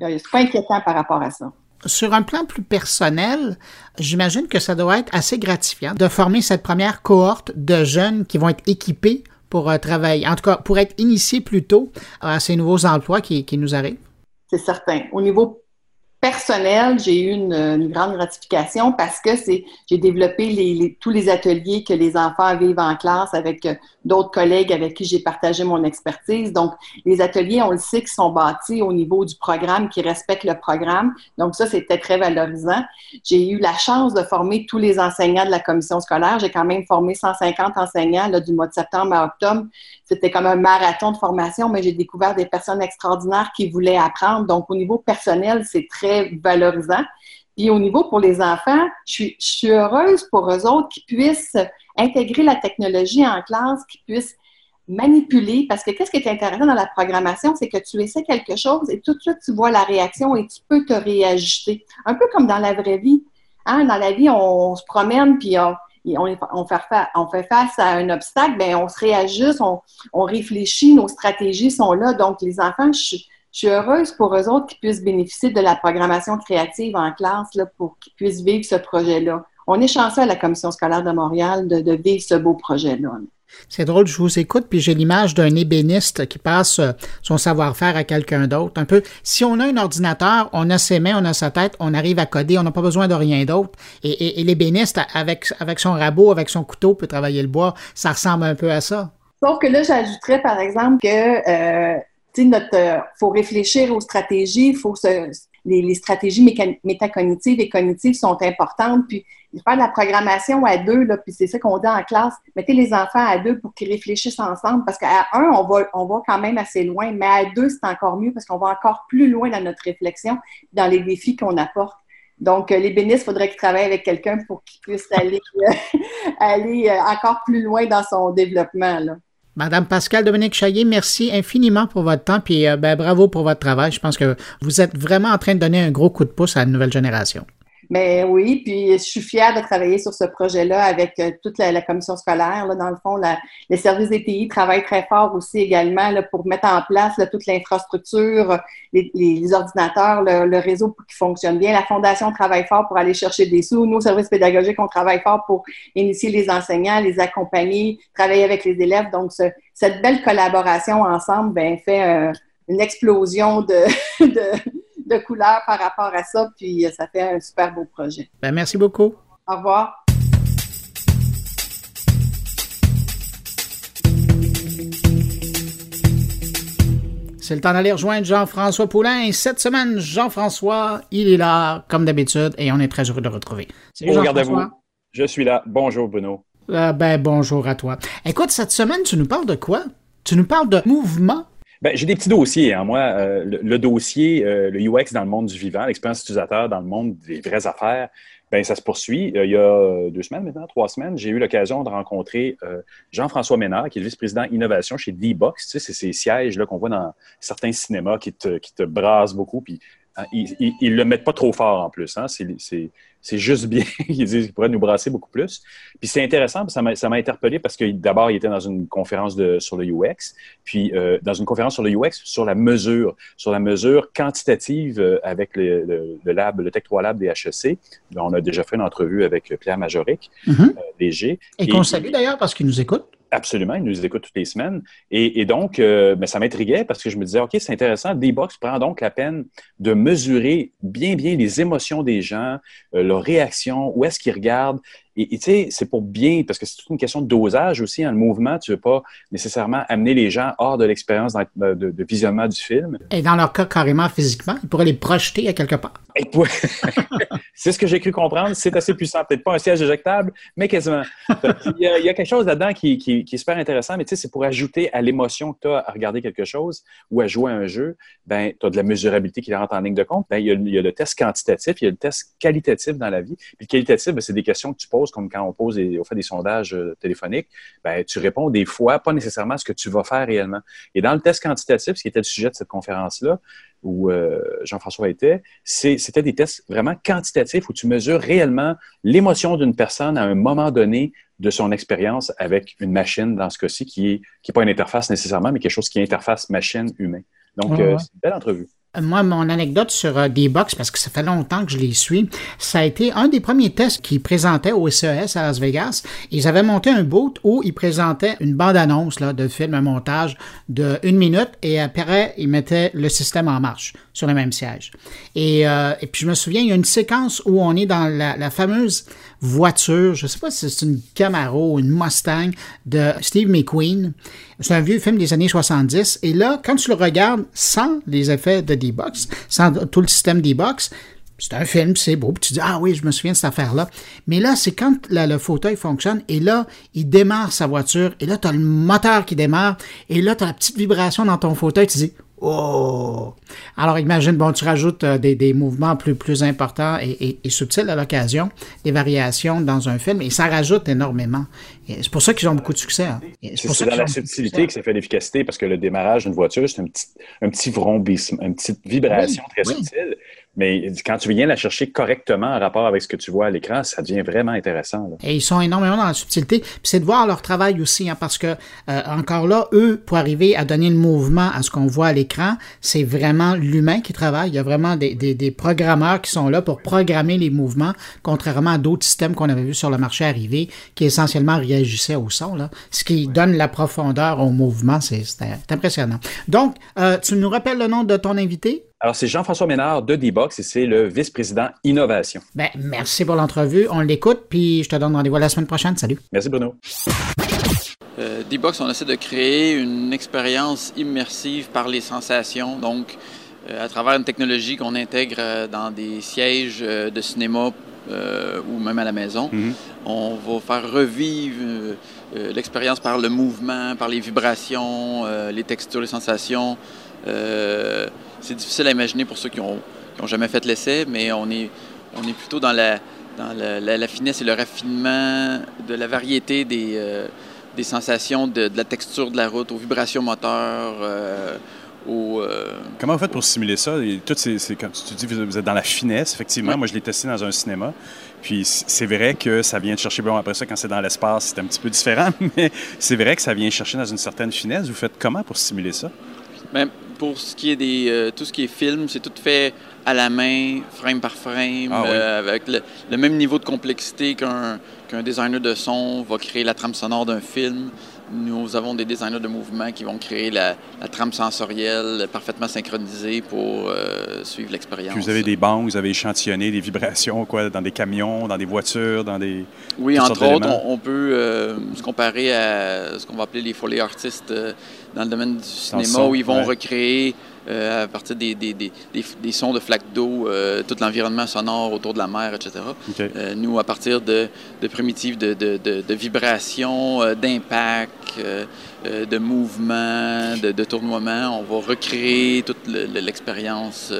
C'est pas inquiétant par rapport à ça. Sur un plan plus personnel, j'imagine que ça doit être assez gratifiant de former cette première cohorte de jeunes qui vont être équipés pour euh, travailler, en tout cas pour être initiés plus tôt à ces nouveaux emplois qui, qui nous arrivent. C'est certain. Au niveau personnel, j'ai eu une, grande gratification parce que c'est j'ai développé tous les ateliers que les enfants vivent en classe avec euh, d'autres collègues avec qui j'ai partagé mon expertise. Donc, les ateliers, on le sait, sont bâtis au niveau du programme, qui respectent le programme. Donc, ça, c'était très valorisant. J'ai eu la chance de former tous les enseignants de la commission scolaire. J'ai quand même formé 150 enseignants du mois de septembre à octobre. C'était comme un marathon de formation, mais j'ai découvert des personnes extraordinaires qui voulaient apprendre. Donc, au niveau personnel, c'est très valorisant. Puis au niveau pour les enfants, je suis, heureuse pour eux autres qui puissent intégrer la technologie en classe, qui puissent manipuler, parce que qu'est-ce qui est intéressant dans la programmation, c'est que tu essaies quelque chose et tout de suite tu vois la réaction et tu peux te réajuster. Un peu comme dans la vraie vie. Hein? Dans la vie, on, se promène puis on, on, fait, face à un obstacle, bien, on se réajuste, on, réfléchit, nos stratégies sont là. Donc, les enfants, je, suis heureuse pour eux autres qui puissent bénéficier de la programmation créative en classe pour qu'ils puissent vivre ce projet-là. On est chanceux à la Commission scolaire de Montréal de, de vivre ce beau projet-là. C'est drôle, je vous écoute, puis j'ai l'image d'un ébéniste qui passe euh, son savoir-faire à quelqu'un d'autre. Un peu, si on a un ordinateur, on a ses mains, on a sa tête, on arrive à coder, on n'a pas besoin de rien d'autre. Et, l'ébéniste, avec, avec son rabot, avec son couteau, peut travailler le bois. Ça ressemble un peu à ça. Sauf que là, j'ajouterais, par exemple, que euh, notre, euh, faut réfléchir aux stratégies, faut les, stratégies métacognitives et cognitives sont importantes. Puis faire de la programmation à deux, là, puis c'est ça qu'on dit en classe, mettez les enfants à deux pour qu'ils réfléchissent ensemble, parce qu'à un, on va, on va quand même assez loin, mais à deux, c'est encore mieux parce qu'on va encore plus loin dans notre réflexion, dans les défis qu'on apporte. Donc, euh, les bénisses, il faudrait qu'ils travaillent avec quelqu'un pour qu'ils puissent aller, euh, aller encore plus loin dans son développement. Là. Madame Pascal Dominique Chaillet, merci infiniment pour votre temps, puis euh, ben, bravo pour votre travail. Je pense que vous êtes vraiment en train de donner un gros coup de pouce à la nouvelle génération. Mais oui, puis je suis fière de travailler sur ce projet-là avec euh, toute la, commission scolaire. Là, dans le fond, la, les services des TI travaillent très fort aussi également là, pour mettre en place toute l'infrastructure, les, les, ordinateurs, le, réseau pour qu'il fonctionne bien. La Fondation travaille fort pour aller chercher des sous. Nos services pédagogiques, on travaille fort pour initier les enseignants, les accompagner, travailler avec les élèves. Donc, cette belle collaboration ensemble ben, fait euh, une explosion de, de de couleurs par rapport à ça, puis euh, ça fait un super beau projet. Ben, merci beaucoup. Au revoir. C'est le temps d'aller rejoindre Jean-François Poulain. Cette semaine, Jean-François, il est là, comme d'habitude, et on est très heureux de le retrouver. Regardez-vous. Je suis là. Bonjour, Bruno. Euh, ben, bonjour à toi. Écoute, cette semaine, tu nous parles de quoi? Tu nous parles de mouvement? J'ai des petits dossiers. Hein. Moi, euh, le, dossier, euh, le UX dans le monde du vivant, l'expérience utilisateur dans le monde des vraies affaires, ben, ça se poursuit. Euh, il y a deux semaines maintenant, trois semaines, j'ai eu l'occasion de rencontrer Jean-François Ménard, qui est le vice-président innovation chez D-Box. Tu sais, c'est ces sièges là, qu'on voit dans certains cinémas qui te, qui te brassent beaucoup. Puis ils ne le mettent pas trop fort en plus. Hein. C'est juste bien. ils disent qu'ils pourraient nous brasser beaucoup plus. Puis c'est intéressant, ça m'a interpellé parce que d'abord, il était dans une conférence de, sur le UX, puis euh, dans une conférence sur le UX sur la mesure, sur la mesure quantitative euh, avec le, le, lab, le Tech 3 Lab des HEC. On a déjà fait une entrevue avec Pierre Majoric, mm-hmm. euh, DG. Et, qu'on salue d'ailleurs parce qu'il nous écoute. Absolument, ils nous écoutent toutes les semaines. Et, donc, euh, ben, ça m'intriguait parce que je me disais, OK, c'est intéressant. D-Box prend donc la peine de mesurer bien, bien les émotions des gens, euh, leurs réactions, où est-ce qu'ils regardent. Et tu sais, c'est pour bien, parce que c'est toute une question de dosage aussi. Hein, le mouvement, tu ne veux pas nécessairement amener les gens hors de l'expérience de, de, visionnement du film. Et dans leur cas, carrément physiquement, ils pourraient les projeter à quelque part. c'est ce que j'ai cru comprendre. C'est assez puissant. Peut-être pas un siège éjectable, mais quasiment. Il y a, quelque chose là-dedans qui, qui, est super intéressant, mais tu sais, c'est pour ajouter à l'émotion que tu as à regarder quelque chose ou à jouer à un jeu, ben, tu as de la mesurabilité qui rentre en ligne de compte. Ben, il, y a, il y a le test quantitatif, il y a le test qualitatif dans la vie. Puis le qualitatif, ben, c'est des questions que tu poses comme quand on pose et on fait des sondages euh, téléphoniques, ben, tu réponds des fois pas nécessairement à ce que tu vas faire réellement. Et dans le test quantitatif, ce qui était le sujet de cette conférence-là, où euh, Jean-François était, c'était des tests vraiment quantitatifs où tu mesures réellement l'émotion d'une personne à un moment donné de son expérience avec une machine, dans ce cas-ci, qui n'est qui est pas une interface nécessairement, mais quelque chose qui est interface machine-humain. Donc, euh, c'est une belle entrevue. Moi, mon anecdote sur euh, D-Box, parce que ça fait longtemps que je les suis, ça a été un des premiers tests qu'ils présentaient au CES à Las Vegas. Ils avaient monté un boot où ils présentaient une bande-annonce de film, un montage de une minute, et après, ils mettaient le système en marche sur le même siège. Et, euh, puis, je me souviens, il y a une séquence où on est dans la fameuse voiture, je sais pas si c'est une Camaro ou une Mustang de Steve McQueen. C'est un vieux film des années 70. Et là, quand tu le regardes sans les effets de D-Box, sans tout le système D-Box, c'est un film, c'est beau. Puis tu dis, ah oui, je me souviens de cette affaire-là. Mais là, c'est quand le fauteuil fonctionne et là, il démarre sa voiture et là, tu as le moteur qui démarre et là, tu as la petite vibration dans ton fauteuil. Tu dis, Oh! Alors imagine, bon, tu rajoutes euh, des, mouvements plus, plus importants et, subtils à l'occasion, des variations dans un film, et ça rajoute énormément. C'est pour ça qu'ils ont beaucoup de succès. Hein. C'est dans la subtilité que ça fait l'efficacité, parce que le démarrage d'une voiture, c'est un petit, un petit vrombissement, une petite vibration très subtile. Mais quand tu viens la chercher correctement en rapport avec ce que tu vois à l'écran, ça devient vraiment intéressant. Et ils sont énormément dans la subtilité. Puis c'est de voir leur travail aussi, hein, parce que euh, encore là, eux, pour arriver à donner le mouvement à ce qu'on voit à l'écran, c'est vraiment l'humain qui travaille. Il y a vraiment des, des, des, programmeurs qui sont là pour programmer les mouvements, contrairement à d'autres systèmes qu'on avait vus sur le marché arrivé, qui essentiellement au son. Là. Ce qui donne la profondeur au mouvement, c'est impressionnant. Donc, euh, tu nous rappelles le nom de ton invité? Alors, c'est Jean-François Ménard de D-Box et c'est le vice-président innovation. Ben, merci pour l'entrevue. On l'écoute, puis je te donne rendez-vous la semaine prochaine. Salut. Merci, Bruno. Euh, D-Box, on essaie de créer une expérience immersive par les sensations. Donc, euh, à travers une technologie qu'on intègre dans des sièges de cinéma ou même à la maison, Mhm. on va faire revivre l'expérience par le mouvement, par les vibrations, les textures, les sensations. Euh, c'est difficile à imaginer pour ceux qui ont, qui ont jamais fait l'essai, mais on est, on est plutôt dans, la, dans la, la- la finesse et le raffinement de la variété des, euh, des sensations, de, de la texture de la route, aux vibrations moteurs, euh, euh, Comment vous faites pour simuler ça? Tout, comme tu dis, vous êtes dans la finesse, effectivement. Moi, je l'ai testé dans un cinéma. Puis c'est vrai que ça vient te chercher. Bon, après ça, quand c'est dans l'espace, c'est un petit peu différent, mais c'est vrai que ça vient chercher dans une certaine finesse. Vous faites comment pour simuler ça? Ben, pour ce qui est des euh, tout ce qui est film, c'est tout fait à la main, frame par frame, Ah oui. euh, avec le, le même niveau de complexité qu'un qu'un designer de son va créer la trame sonore d'un film. Nous avons des designers de mouvement qui vont créer la, la trame sensorielle parfaitement synchronisée pour euh, suivre l'expérience. Vous avez des bancs, vous avez échantillonné des vibrations, quoi, dans des camions, dans des voitures, dans des. Oui, entre autres, on, on peut euh, se comparer à ce qu'on va appeler les foley artistes euh, dans le domaine du cinéma, où ils vont ouais. recréer euh, à partir des, des, des, des, des sons de flaques d'eau euh, tout l'environnement sonore autour de la mer, etc. Euh, nous, à partir de, de primitives de, de, de, de vibrations, d'impact, de mouvements, de, tournoiements, on va recréer toute le- le- l'expérience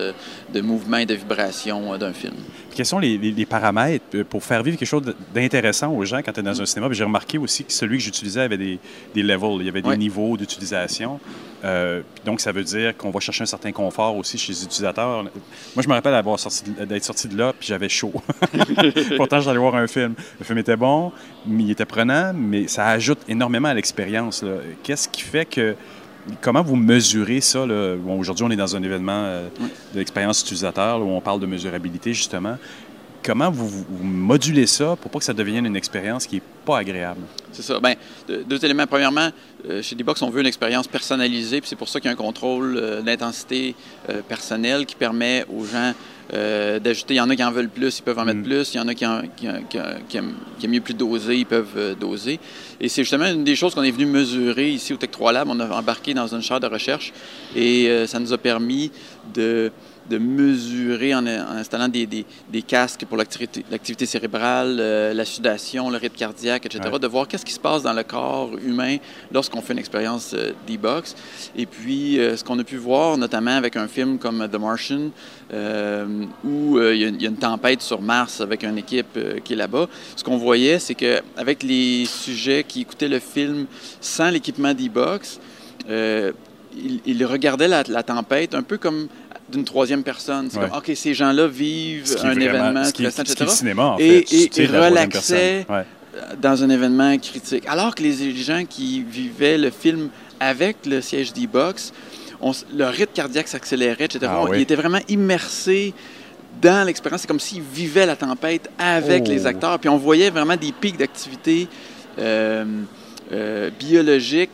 de mouvement et de vibration d'un film. Quels sont les, les- les paramètres euh, pour faire vivre quelque chose d'intéressant aux gens quand tu es dans un cinéma? J'ai remarqué aussi que celui que j'utilisais avait des, des levels, il y avait des Ouais. niveaux d'utilisation. Euh, donc, ça veut dire qu'on va chercher un certain confort aussi chez les utilisateurs. Moi, je me rappelle sorti d'être sorti de là, puis j'avais chaud. Pourtant, j'allais voir un film. Le film était bon, mais il était prenant, mais ça ajoute énormément à l'expérience. Qu'est-ce qui fait que. Comment vous mesurez ça? Bon, Aujourd'hui, on est dans un événement euh, Oui. de l'expérience utilisateur là, où on parle de mesurabilité, justement. Comment vous, modulez ça pour pas que ça devienne une expérience qui n'est pas agréable? C'est ça. Ben, deux, éléments. Premièrement, euh, chez D-Box, on veut une expérience personnalisée, puis c'est pour ça qu'il y a un contrôle euh, d'intensité euh, personnelle qui permet aux gens euh, d'ajouter. Il y en a qui en veulent plus, ils peuvent en mettre Mm. plus. Il y en a qui, en- qui, qui- qui aiment, qui aiment mieux plus doser, ils peuvent euh, doser. Et c'est justement une des choses qu'on est venu mesurer ici au Tech 3 Lab. On a embarqué dans une chaire de recherche et euh, ça nous a permis de de mesurer en, en installant des, des- des casques pour l'activité cérébrale, euh, la sudation, le rythme cardiaque, etc., Ouais. de voir qu'est-ce qui se passe dans le corps humain lorsqu'on fait une expérience euh, d'e-box. Et puis, euh, ce qu'on a pu voir, notamment avec un film comme The Martian, où il y, a une- il y a une tempête sur Mars avec une équipe qui est là-bas, ce qu'on voyait, c'est qu'avec les sujets qui écoutaient le film sans l'équipement d'e-box, ils regardaient la, la tempête un peu comme d'une troisième personne. C'est Ouais. comme, OK, ces gens-là vivent Ce un vraiment- événement ce qui est- ce qui est le etc., cinéma, en Et- fait. et- et personne. Ouais. dans un événement critique. Alors que les gens qui vivaient le film avec le siège d'e-box, le rythme cardiaque s'accélérait, etc. Ah On- oui. Ils étaient vraiment immersés dans l'expérience. C'est comme s'ils vivaient la tempête avec Oh. les acteurs. Puis on voyait vraiment des pics d'activité euh, euh, biologique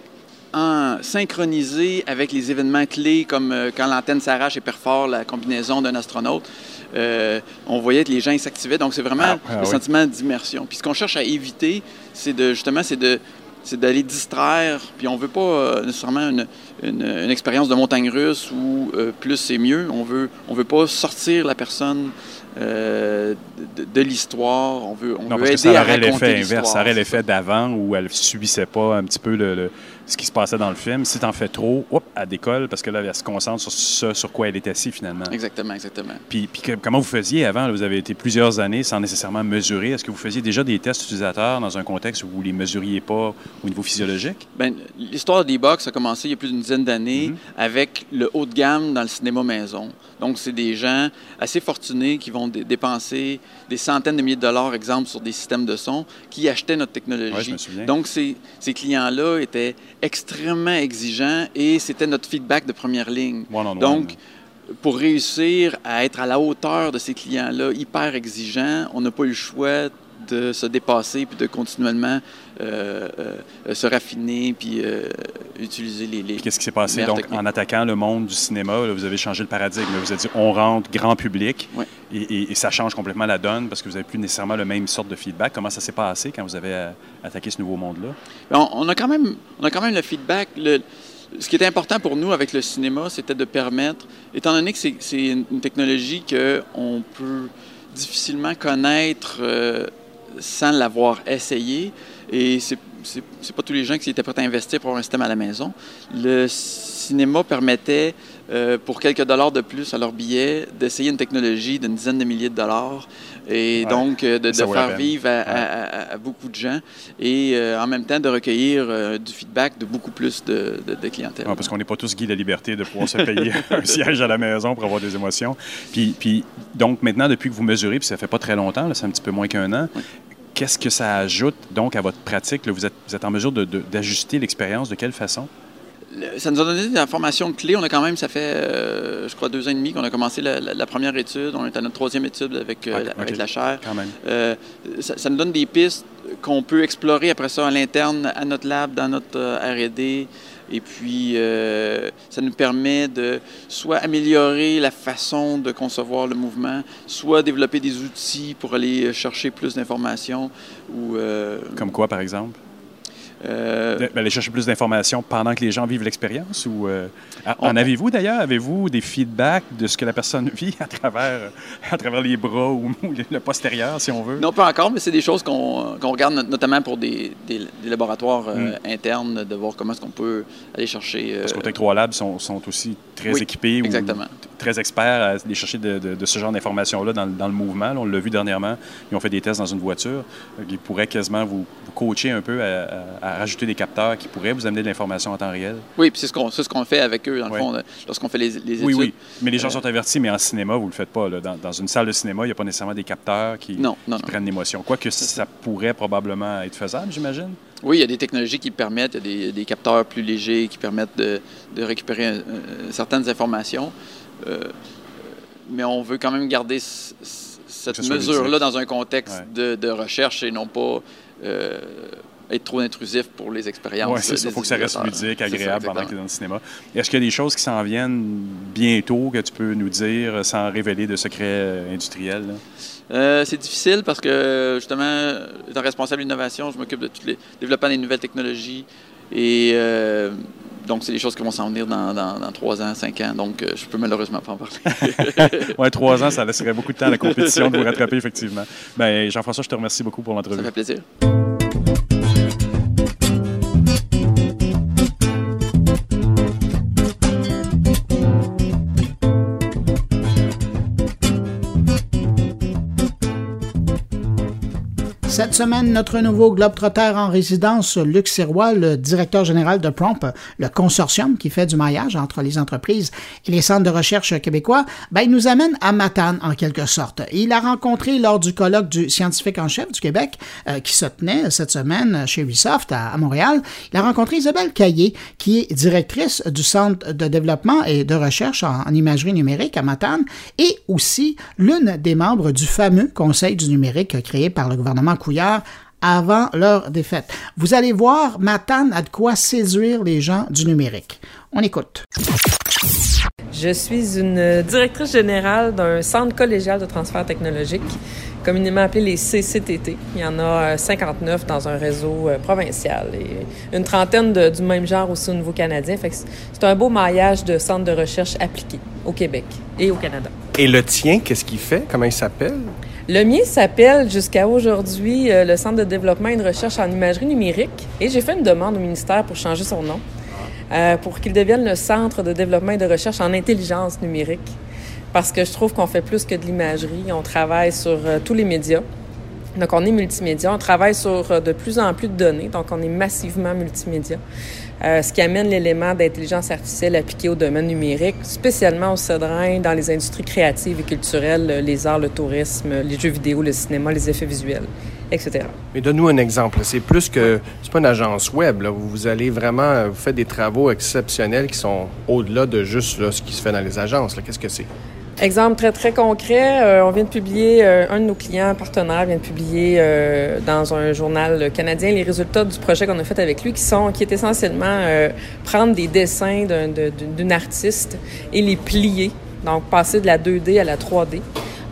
en synchronisé avec les événements clés comme euh, quand l'antenne s'arrache et perfore la combinaison d'un astronaute. Euh, on voyait que les gens s'activaient. Donc, c'est vraiment Ah, ah le oui. sentiment d'immersion. Puis ce qu'on cherche à éviter, c'est de justement, c'est de c'est d'aller distraire, puis on veut pas euh, nécessairement une, une, une expérience de montagne russe où plus c'est mieux. On veut, on veut pas sortir la personne euh, de, de l'histoire. On veut, on Non, veut parce que ça aurait l'effet inverse. Ça aurait l'effet d'avant où elle subissait pas un petit peu le, le- ce qui se passait dans le film. Si tu en fais trop, hop, elle décolle parce que là, elle se concentre sur ce sur quoi elle est assise finalement. Exactement, exactement. Puis, puis que- comment vous faisiez avant? là, vous avez été plusieurs années sans nécessairement mesurer. Est-ce que vous faisiez déjà des tests utilisateurs dans un contexte où vous ne les mesuriez pas au niveau physiologique? Ben, l'histoire des box a commencé il y a plus d'une dizaine d'années Mhm. avec le haut de gamme dans le cinéma maison. Donc, c'est des gens assez fortunés qui vont dé- dépenser des centaines de milliers de dollars, exemple, sur des systèmes de son, qui achetaient notre technologie. Ouais, je me souviens. Donc, ces, ces clients-là étaient extrêmement exigeants et c'était notre feedback de première ligne. Donc, pour réussir à être à la hauteur de ces clients-là, hyper exigeants, on n'a pas eu le choix de se dépasser puis de continuellement se raffiner puis euh, utiliser les. les qu'est-ce qui s'est passé? Donc, techniques. en attaquant le monde du cinéma, là, vous avez changé le paradigme. Vous avez dit, on rentre grand public et, et- et ça change complètement la donne parce que vous n'avez plus nécessairement le même sorte de feedback. Comment ça s'est passé quand vous avez euh, attaqué ce nouveau monde-là? On, on a quand même, on a quand même le feedback. Le- ce qui était important pour nous avec le cinéma, c'était de permettre, étant donné que c'est une une technologie qu'on peut difficilement connaître euh, sans l'avoir essayé, et c'est c'est pas tous les gens qui étaient prêts à investir pour avoir un système à la maison. Le cinéma permettait, euh, pour quelques dollars de plus à leur billet, d'essayer une technologie d'une dizaine de milliers de dollars et Ouais. donc euh, de, faire vivre à, à- à- à beaucoup de gens et euh, en même temps de recueillir du feedback de beaucoup plus de, de- de clientèle. Ouais, parce qu'on n'est pas tous Guy la liberté de pouvoir se payer un siège à la maison pour avoir des émotions. Puis, puis donc, maintenant, depuis que vous mesurez, puis ça fait pas très longtemps, c'est un petit peu moins qu'un an, qu'est-ce que ça ajoute donc à votre pratique? là? vous, êtes, vous êtes en mesure de- de- d'ajuster l'expérience de quelle façon? Ça nous a donné des informations clés. On a quand même, ça fait, euh, je crois, deux ans et demi qu'on a commencé la, la- la première étude. On est à notre troisième étude avec, euh, avec la chaire. Quand même. Euh, ça, ça nous donne des pistes qu'on peut explorer après ça à l'interne, à notre lab, dans notre R&D. Et puis, euh, ça nous permet de soit améliorer la façon de concevoir le mouvement, soit développer des outils pour aller chercher plus d'informations ou... euh, Comme quoi, par exemple? Euh, aller chercher plus d'informations pendant que les gens vivent l'expérience? Ou, euh, ah, en avez-vous d'ailleurs? Avez-vous des feedbacks de ce que la personne vit à travers, à travers les bras ou, le postérieur, si on veut? Non, pas encore, mais c'est des choses qu'on qu'on regarde not- notamment pour des, des- des laboratoires euh, internes, de voir comment est-ce qu'on peut aller chercher. euh, Parce Tech 3 Labs sont, sont aussi très Oui, équipés ou exactement. très experts à aller chercher de, de- de ce genre d'informations-là dans, le- dans le mouvement. Là, on l'a vu dernièrement. Ils ont fait des tests dans une voiture. Ils pourraient quasiment vous, vous coacher un peu à, à- à rajouter des capteurs qui pourraient vous amener de l'information en temps réel? Oui, puis c'est ce qu'on ce qu'on fait avec eux, dans le Ouais. fond, euh, lorsqu'on fait les, les études. Oui, oui. Mais les gens Euh, sont avertis, mais en cinéma, vous ne le faites pas. là. Dans, dans une salle de cinéma, il n'y a pas nécessairement des capteurs qui, Non, non, qui non. prennent l'émotion. Quoique ça pourrait probablement être faisable, j'imagine? Oui, il y a des technologies qui permettent, il y a des, des capteurs plus légers qui permettent de, de récupérer euh, certaines informations. Euh, mais on veut quand même garder cette mesure-là dans un contexte Ouais. de, de recherche et non pas euh, être trop intrusif pour les expériences. Oui, c'est ça. Il faut que ça reste ludique, ça, agréable pendant que tu es dans le cinéma. Est-ce qu'il y a des choses qui s'en viennent bientôt que tu peux nous dire sans révéler de secrets euh, industriels? là? Euh, c'est difficile parce que, justement, étant responsable d'innovation, je m'occupe de tout le développement des nouvelles technologies. Et euh, donc, c'est des choses qui vont s'en venir dans, dans, dans 3 ans, 5 ans. Donc, je peux malheureusement pas en parler. Oui, trois ans, ça laisserait beaucoup de temps à la compétition de vous rattraper, effectivement. Ben, Jean-François, je te remercie beaucoup pour Ça l'entrevue. fait plaisir. Cette semaine, notre nouveau globetrotter en résidence, Luc Sirois, le directeur général de Prompt, le consortium qui fait du maillage entre les entreprises et les centres de recherche québécois, ben, il nous amène à Matane, en quelque sorte. Il a rencontré lors du colloque du scientifique en chef du Québec, euh, qui se tenait cette semaine chez Ubisoft à, à Montréal, il a rencontré Isabelle Caillé, qui est directrice du Centre de développement et de recherche en, en imagerie numérique à Matane, et aussi l'une des membres du fameux Conseil du numérique créé par le gouvernement Couillard avant leur défaite. Vous allez voir, Matane a de quoi séduire les gens du numérique. On écoute. Je suis une directrice générale d'un centre collégial de transfert technologique, communément appelé les CCTT. Il y en a euh, 59 dans un réseau euh, provincial et une trentaine de- du même genre aussi au niveau canadien. C'est un beau maillage de centres de recherche appliqués au Québec et au Canada. Et le tien, qu'est-ce qu'il fait? Comment il s'appelle? Le mien s'appelle jusqu'à aujourd'hui euh, le Centre de développement et de recherche en imagerie numérique et j'ai fait une demande au ministère pour changer son nom, euh, pour qu'il devienne le Centre de développement et de recherche en intelligence numérique. Parce que je trouve qu'on fait plus que de l'imagerie, on travaille sur euh, tous les médias. Donc, on est multimédia. On travaille sur de plus en plus de données. Donc, on est massivement multimédia. Euh, ce qui amène l'élément d'intelligence artificielle appliqué au domaine numérique, spécialement au Cédrin, dans les industries créatives et culturelles, euh, les arts, le tourisme, les jeux vidéo, le cinéma, les effets visuels, etc. Mais donne-nous un exemple. C'est plus que. C'est pas une agence web. Vous allez vraiment. Vous faites des travaux exceptionnels qui sont au-delà de juste ce qui se fait dans les agences. Qu'est-ce que c'est? Exemple très, très concret, euh, on vient de publier, euh, un de nos clients partenaires vient de publier euh, dans un journal canadien les résultats du projet qu'on a fait avec lui, qui sont, qui est essentiellement prendre des dessins d'une artiste et les plier, donc passer de la 2D à la 3D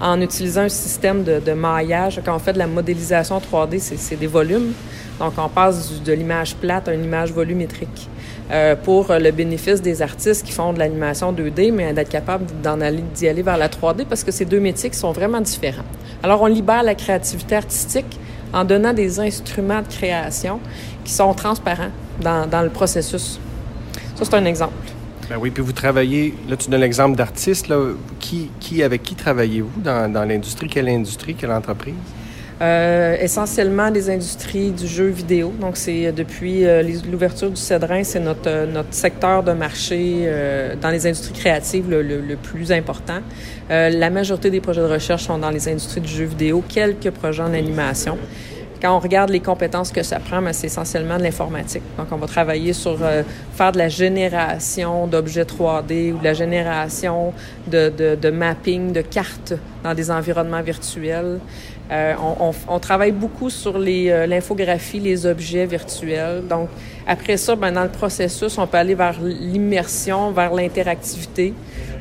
en utilisant un système de, de maillage. Quand on fait de la modélisation 3D, c'est des volumes. Donc, on passe de l'image plate à une image volumétrique. Euh, pour le bénéfice des artistes qui font de l'animation 2D, mais d'être capable d'y aller vers la 3D parce que ces deux métiers sont vraiment différents. Alors, on libère la créativité artistique en donnant des instruments de création qui sont transparents dans, le processus. Ça, c'est un exemple. Ben oui, puis vous travaillez, là tu donnes l'exemple d'artistes, qui, qui, avec qui travaillez-vous dans l'industrie? Quelle industrie, quelle entreprise? Euh, essentiellement des industries du jeu vidéo. Donc, c'est euh, depuis euh, l'ouverture du Cédrin, c'est notre, notre secteur de marché dans les industries créatives le, le, plus important. la majorité des projets de recherche sont dans les industries du jeu vidéo, quelques projets en animation. Quand on regarde les compétences que ça prend, ben, c'est essentiellement de l'informatique. Donc, on va travailler sur faire de la génération d'objets 3D ou de la génération de, de, de mapping, de cartes dans des environnements virtuels. Euh, on, travaille beaucoup sur euh, l'infographie, les, objets virtuels. Donc, après ça, ben, dans le processus, on peut aller vers l'immersion, vers l'interactivité.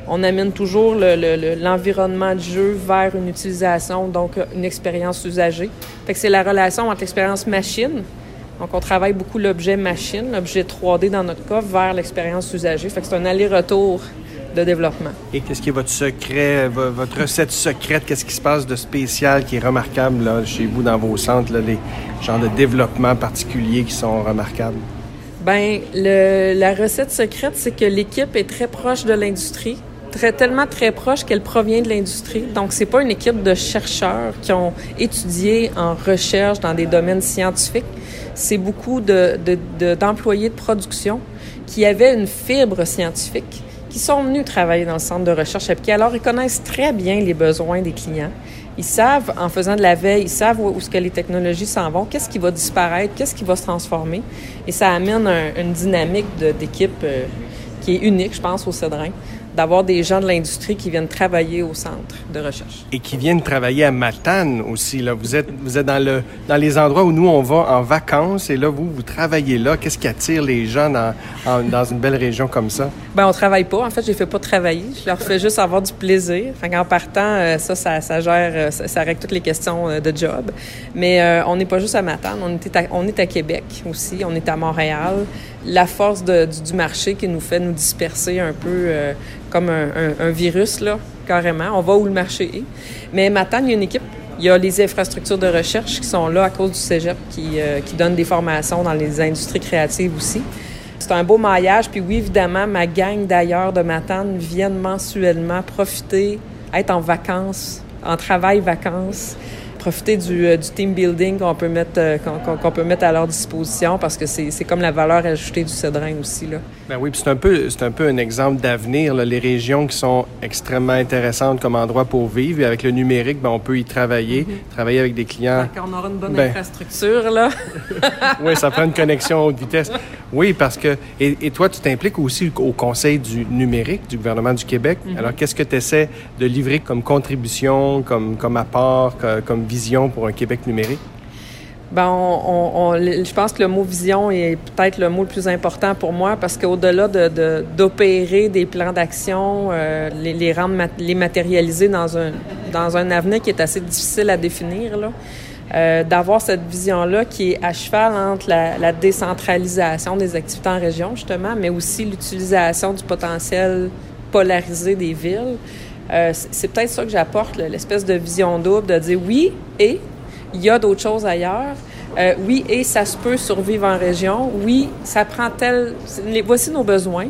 On amène toujours l'environnement de jeu vers une utilisation, donc une expérience usagée. Fait que c'est la relation entre l'expérience machine, donc on travaille beaucoup l'objet machine, l'objet 3D dans notre cas, vers l'expérience usagée. Fait que c'est un aller-retour de développement. Et qu'est-ce qui est votre secret, votre recette secrète? Qu'est-ce qui se passe de spécial qui est remarquable là, chez vous dans vos centres, là, les genres de développement particuliers qui sont remarquables? Bien, la recette secrète, c'est que l'équipe est très proche de l'industrie. Très, tellement très proche qu'elle provient de l'industrie. Donc, c'est pas une équipe de chercheurs qui ont étudié en recherche dans des domaines scientifiques. C'est beaucoup d'employés de, de, de production qui avaient une fibre scientifique qui sont venus travailler dans le centre de recherche appliquée. Alors, ils connaissent très bien les besoins des clients. Ils savent, en faisant de la veille, ils savent où, ce que les technologies s'en vont, qu'est-ce qui va disparaître, qu'est-ce qui va se transformer. Et ça amène une dynamique d'équipe euh, qui est unique, je pense, au Cédrin d'avoir des gens de l'industrie qui viennent travailler au centre de recherche. Et qui viennent travailler à Matane aussi. Là. Vous, êtes, vous êtes dans, le, dans les endroits où nous, on va en vacances et là, vous, vous travaillez là. Qu'est-ce qui attire les gens dans, dans une belle région comme ça? Bien, on travaille pas. En fait, je les fais pas travailler. Je leur fais juste avoir du plaisir. En partant, euh, ça, ça, ça gère, euh, ça, règle toutes les questions euh, de job. Mais on n'est pas juste à Matane. On est à, on est à Québec aussi. On est à Montréal. La force du, marché qui nous fait nous disperser un peu comme un, virus, là, carrément. On va où le marché est. Mais maintenant, il y a une équipe. Il y a les infrastructures de recherche qui sont là à cause du cégep, qui, euh, qui des formations dans les industries créatives aussi. C'est un beau maillage. Puis oui, évidemment, ma gang d'ailleurs de Matane viennent mensuellement profiter, être en vacances, en travail-vacances profiter du, euh, du team building qu'on peut mettre euh, qu'on peut mettre à leur disposition parce que c'est comme la valeur ajoutée du Cédrin aussi là. Ben oui, c'est un peu c'est un peu un exemple d'avenir les régions qui sont extrêmement intéressantes comme endroit pour vivre et avec le numérique ben, on peut y travailler, mm-hmm. travailler avec des clients. on aura une bonne ben infrastructure là. oui, ça prend une connexion haute vitesse. Oui, parce que et, et toi tu t'impliques aussi au Conseil du numérique du gouvernement du Québec. Mm-hmm. Alors qu'est-ce que tu essaies de livrer comme contribution, comme comme apport, comme vision pour un Québec numérique? Ben, je pense que le mot vision est peut-être le mot le plus important pour moi parce qu'au-delà de, d'opérer des plans d'action, euh, les, rendre, les matérialiser dans un, dans un avenir qui est assez difficile à définir, euh, d'avoir cette vision-là qui est à cheval entre la, décentralisation des activités en région, justement, mais aussi l'utilisation du potentiel polarisé des villes. Euh, c'est peut-être ça que j'apporte, l'espèce de vision double, de dire oui, et il y a d'autres choses ailleurs. Euh, oui, et ça se peut survivre en région. Oui, ça prend tel... Voici nos besoins.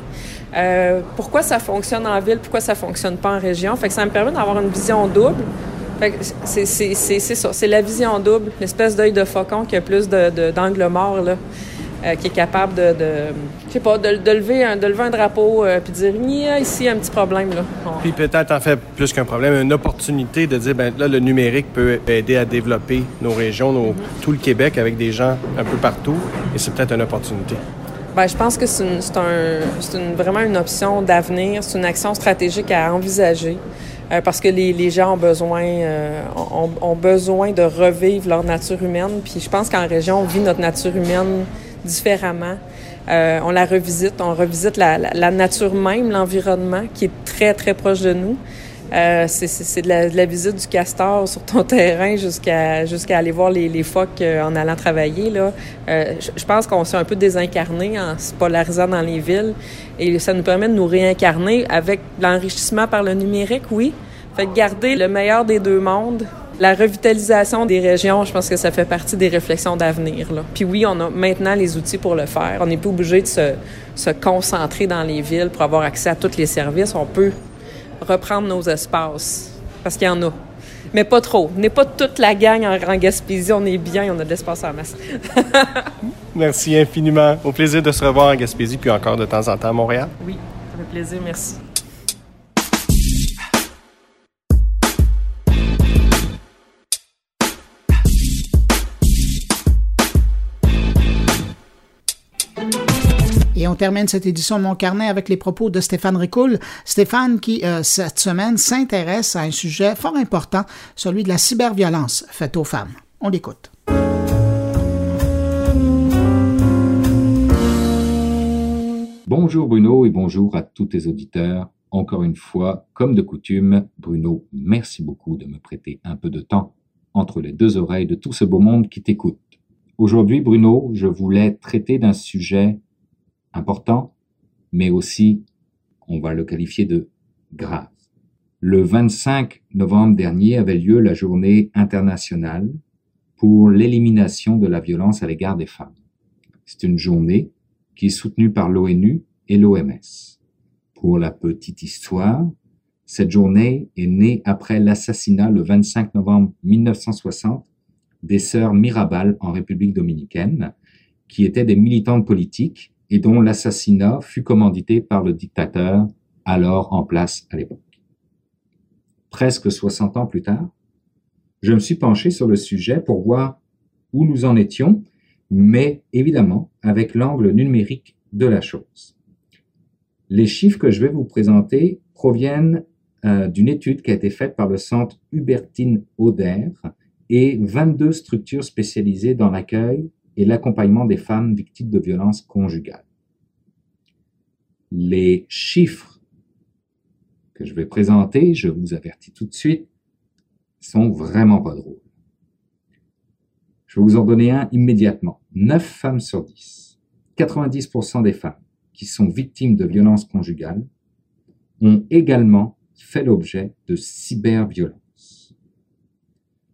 Euh, pourquoi ça fonctionne en ville, pourquoi ça fonctionne pas en région? Fait que ça me permet d'avoir une vision double. Fait que c'est ça, c'est la vision double, l'espèce d'œil de faucon qui a plus d'angle de, mort, là. Euh, qui est capable de, de je sais pas, de, lever un, de lever un drapeau euh, puis dire ici un petit problème là. Puis peut-être en fait plus qu'un problème, une opportunité de dire ben là le numérique peut aider à développer nos régions, nos, mm-hmm. tout le Québec avec des gens un peu partout et c'est peut-être une opportunité. Ben, je pense que c'est un, vraiment une option d'avenir, c'est une action stratégique à envisager. Euh, parce que les, les, gens ont besoin, euh, ont, ont, besoin de revivre leur nature humaine. Puis je pense qu'en région, on vit notre nature humaine différemment. Euh, on la revisite, on revisite la, la, nature même, l'environnement qui est très, très proche de nous. Euh, c'est de la, de la, visite du castor sur ton terrain jusqu'à jusqu'à aller voir les, les phoques euh, en allant travailler. Là. Euh, je pense qu'on s'est un peu désincarné en se polarisant dans les villes et ça nous permet de nous réincarner avec l'enrichissement par le numérique, oui. Fait garder le meilleur des deux mondes la revitalisation des régions, je pense que ça fait partie des réflexions d'avenir. Puis oui, on a maintenant les outils pour le faire. On n'est pas obligé de se, se, concentrer dans les villes pour avoir accès à tous les services. On peut reprendre nos espaces parce qu'il y en a. Mais pas trop. N'est pas toute la gang en, Gaspésie. On est bien, on a de l'espace en masse. merci infiniment. Au plaisir de se revoir en Gaspésie, puis encore de temps en temps à Montréal. Oui, ça fait plaisir. Merci. Et on termine cette édition de Mon Carnet avec les propos de Stéphane Ricoul. Stéphane qui, euh, cette semaine, s'intéresse à un sujet fort important, celui de la cyberviolence faite aux femmes. On l'écoute. Bonjour Bruno et bonjour à tous tes auditeurs. Encore une fois, comme de coutume, Bruno, merci beaucoup de me prêter un peu de temps entre les deux oreilles de tout ce beau monde qui t'écoute. Aujourd'hui, Bruno, je voulais traiter d'un sujet important, mais aussi, on va le qualifier de grave. Le 25 novembre dernier avait lieu la journée internationale pour l'élimination de la violence à l'égard des femmes. C'est une journée qui est soutenue par l'ONU et l'OMS. Pour la petite histoire, cette journée est née après l'assassinat le 25 novembre 1960 des sœurs Mirabal en République dominicaine, qui étaient des militantes politiques et dont l'assassinat fut commandité par le dictateur alors en place à l'époque. Presque 60 ans plus tard, je me suis penché sur le sujet pour voir où nous en étions, mais évidemment avec l'angle numérique de la chose. Les chiffres que je vais vous présenter proviennent euh, d'une étude qui a été faite par le centre Hubertine Oder et 22 structures spécialisées dans l'accueil et l'accompagnement des femmes victimes de violences conjugales. Les chiffres que je vais présenter, je vous avertis tout de suite, sont vraiment pas drôles. Je vais vous en donner un immédiatement. 9 femmes sur 10, 90% des femmes qui sont victimes de violences conjugales ont également fait l'objet de cyberviolence.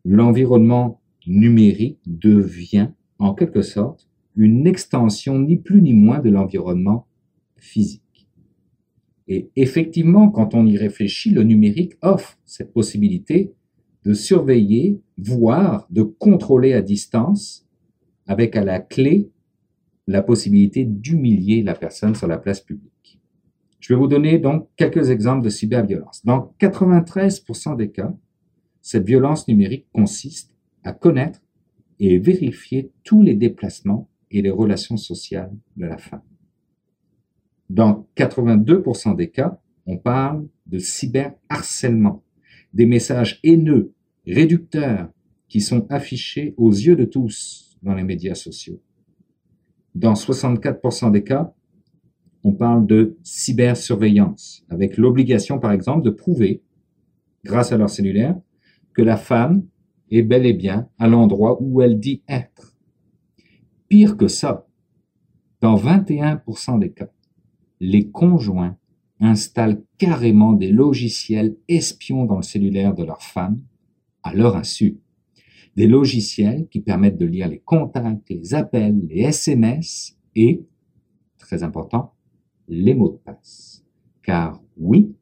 L'environnement numérique devient en quelque sorte une extension ni plus ni moins de l'environnement physique. Et effectivement, quand on y réfléchit, le numérique offre cette possibilité de surveiller, voire de contrôler à distance, avec à la clé la possibilité d'humilier la personne sur la place publique. Je vais vous donner donc quelques exemples de cyberviolence. Dans 93% des cas, cette violence numérique consiste à connaître et vérifier tous les déplacements et les relations sociales de la femme. Dans 82% des cas, on parle de cyberharcèlement, des messages haineux, réducteurs, qui sont affichés aux yeux de tous dans les médias sociaux. Dans 64% des cas, on parle de cybersurveillance, avec l'obligation, par exemple, de prouver, grâce à leur cellulaire, que la femme est bel et bien à l'endroit où elle dit être. Pire que ça, dans 21% des cas, les conjoints installent carrément des logiciels espions dans le cellulaire de leurs femmes à leur insu. Des logiciels qui permettent de lire les contacts, les appels, les SMS et, très important, les mots de passe. Car oui,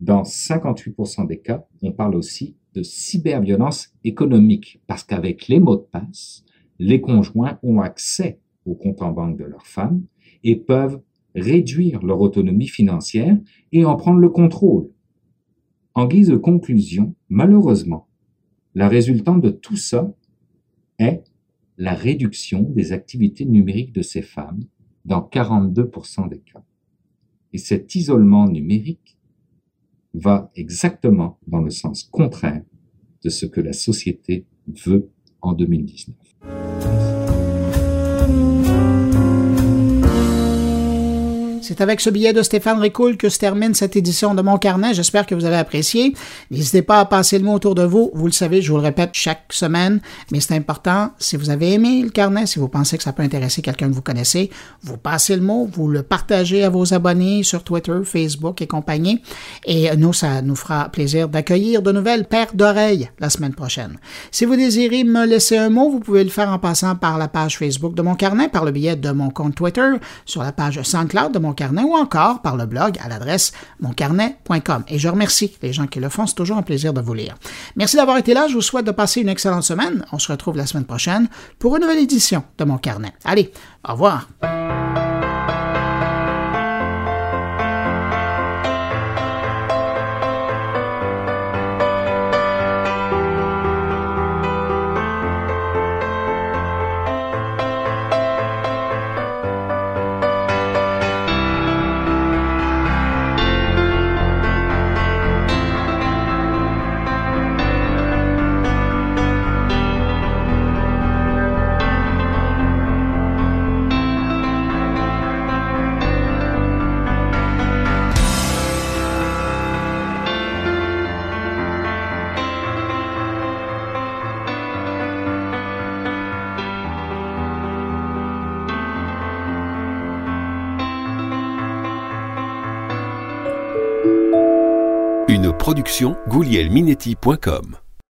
dans 58% des cas, on parle aussi de cyberviolence économique, parce qu'avec les mots de passe, les conjoints ont accès au compte en banque de leur femme et peuvent réduire leur autonomie financière et en prendre le contrôle. En guise de conclusion, malheureusement, la résultante de tout ça est la réduction des activités numériques de ces femmes dans 42% des cas. Et cet isolement numérique va exactement dans le sens contraire de ce que la société veut en 2019. C'est avec ce billet de Stéphane Ricoul que se termine cette édition de Mon Carnet. J'espère que vous avez apprécié. N'hésitez pas à passer le mot autour de vous. Vous le savez, je vous le répète chaque semaine, mais c'est important. Si vous avez aimé le carnet, si vous pensez que ça peut intéresser quelqu'un que vous connaissez, vous passez le mot, vous le partagez à vos abonnés sur Twitter, Facebook et compagnie. Et nous, ça nous fera plaisir d'accueillir de nouvelles paires d'oreilles la semaine prochaine. Si vous désirez me laisser un mot, vous pouvez le faire en passant par la page Facebook de Mon Carnet, par le billet de mon compte Twitter, sur la page SoundCloud de Mon Carnet ou encore par le blog à l'adresse moncarnet.com. Et je remercie les gens qui le font. C'est toujours un plaisir de vous lire. Merci d'avoir été là. Je vous souhaite de passer une excellente semaine. On se retrouve la semaine prochaine pour une nouvelle édition de Mon Carnet. Allez, au revoir. goulielminetti.com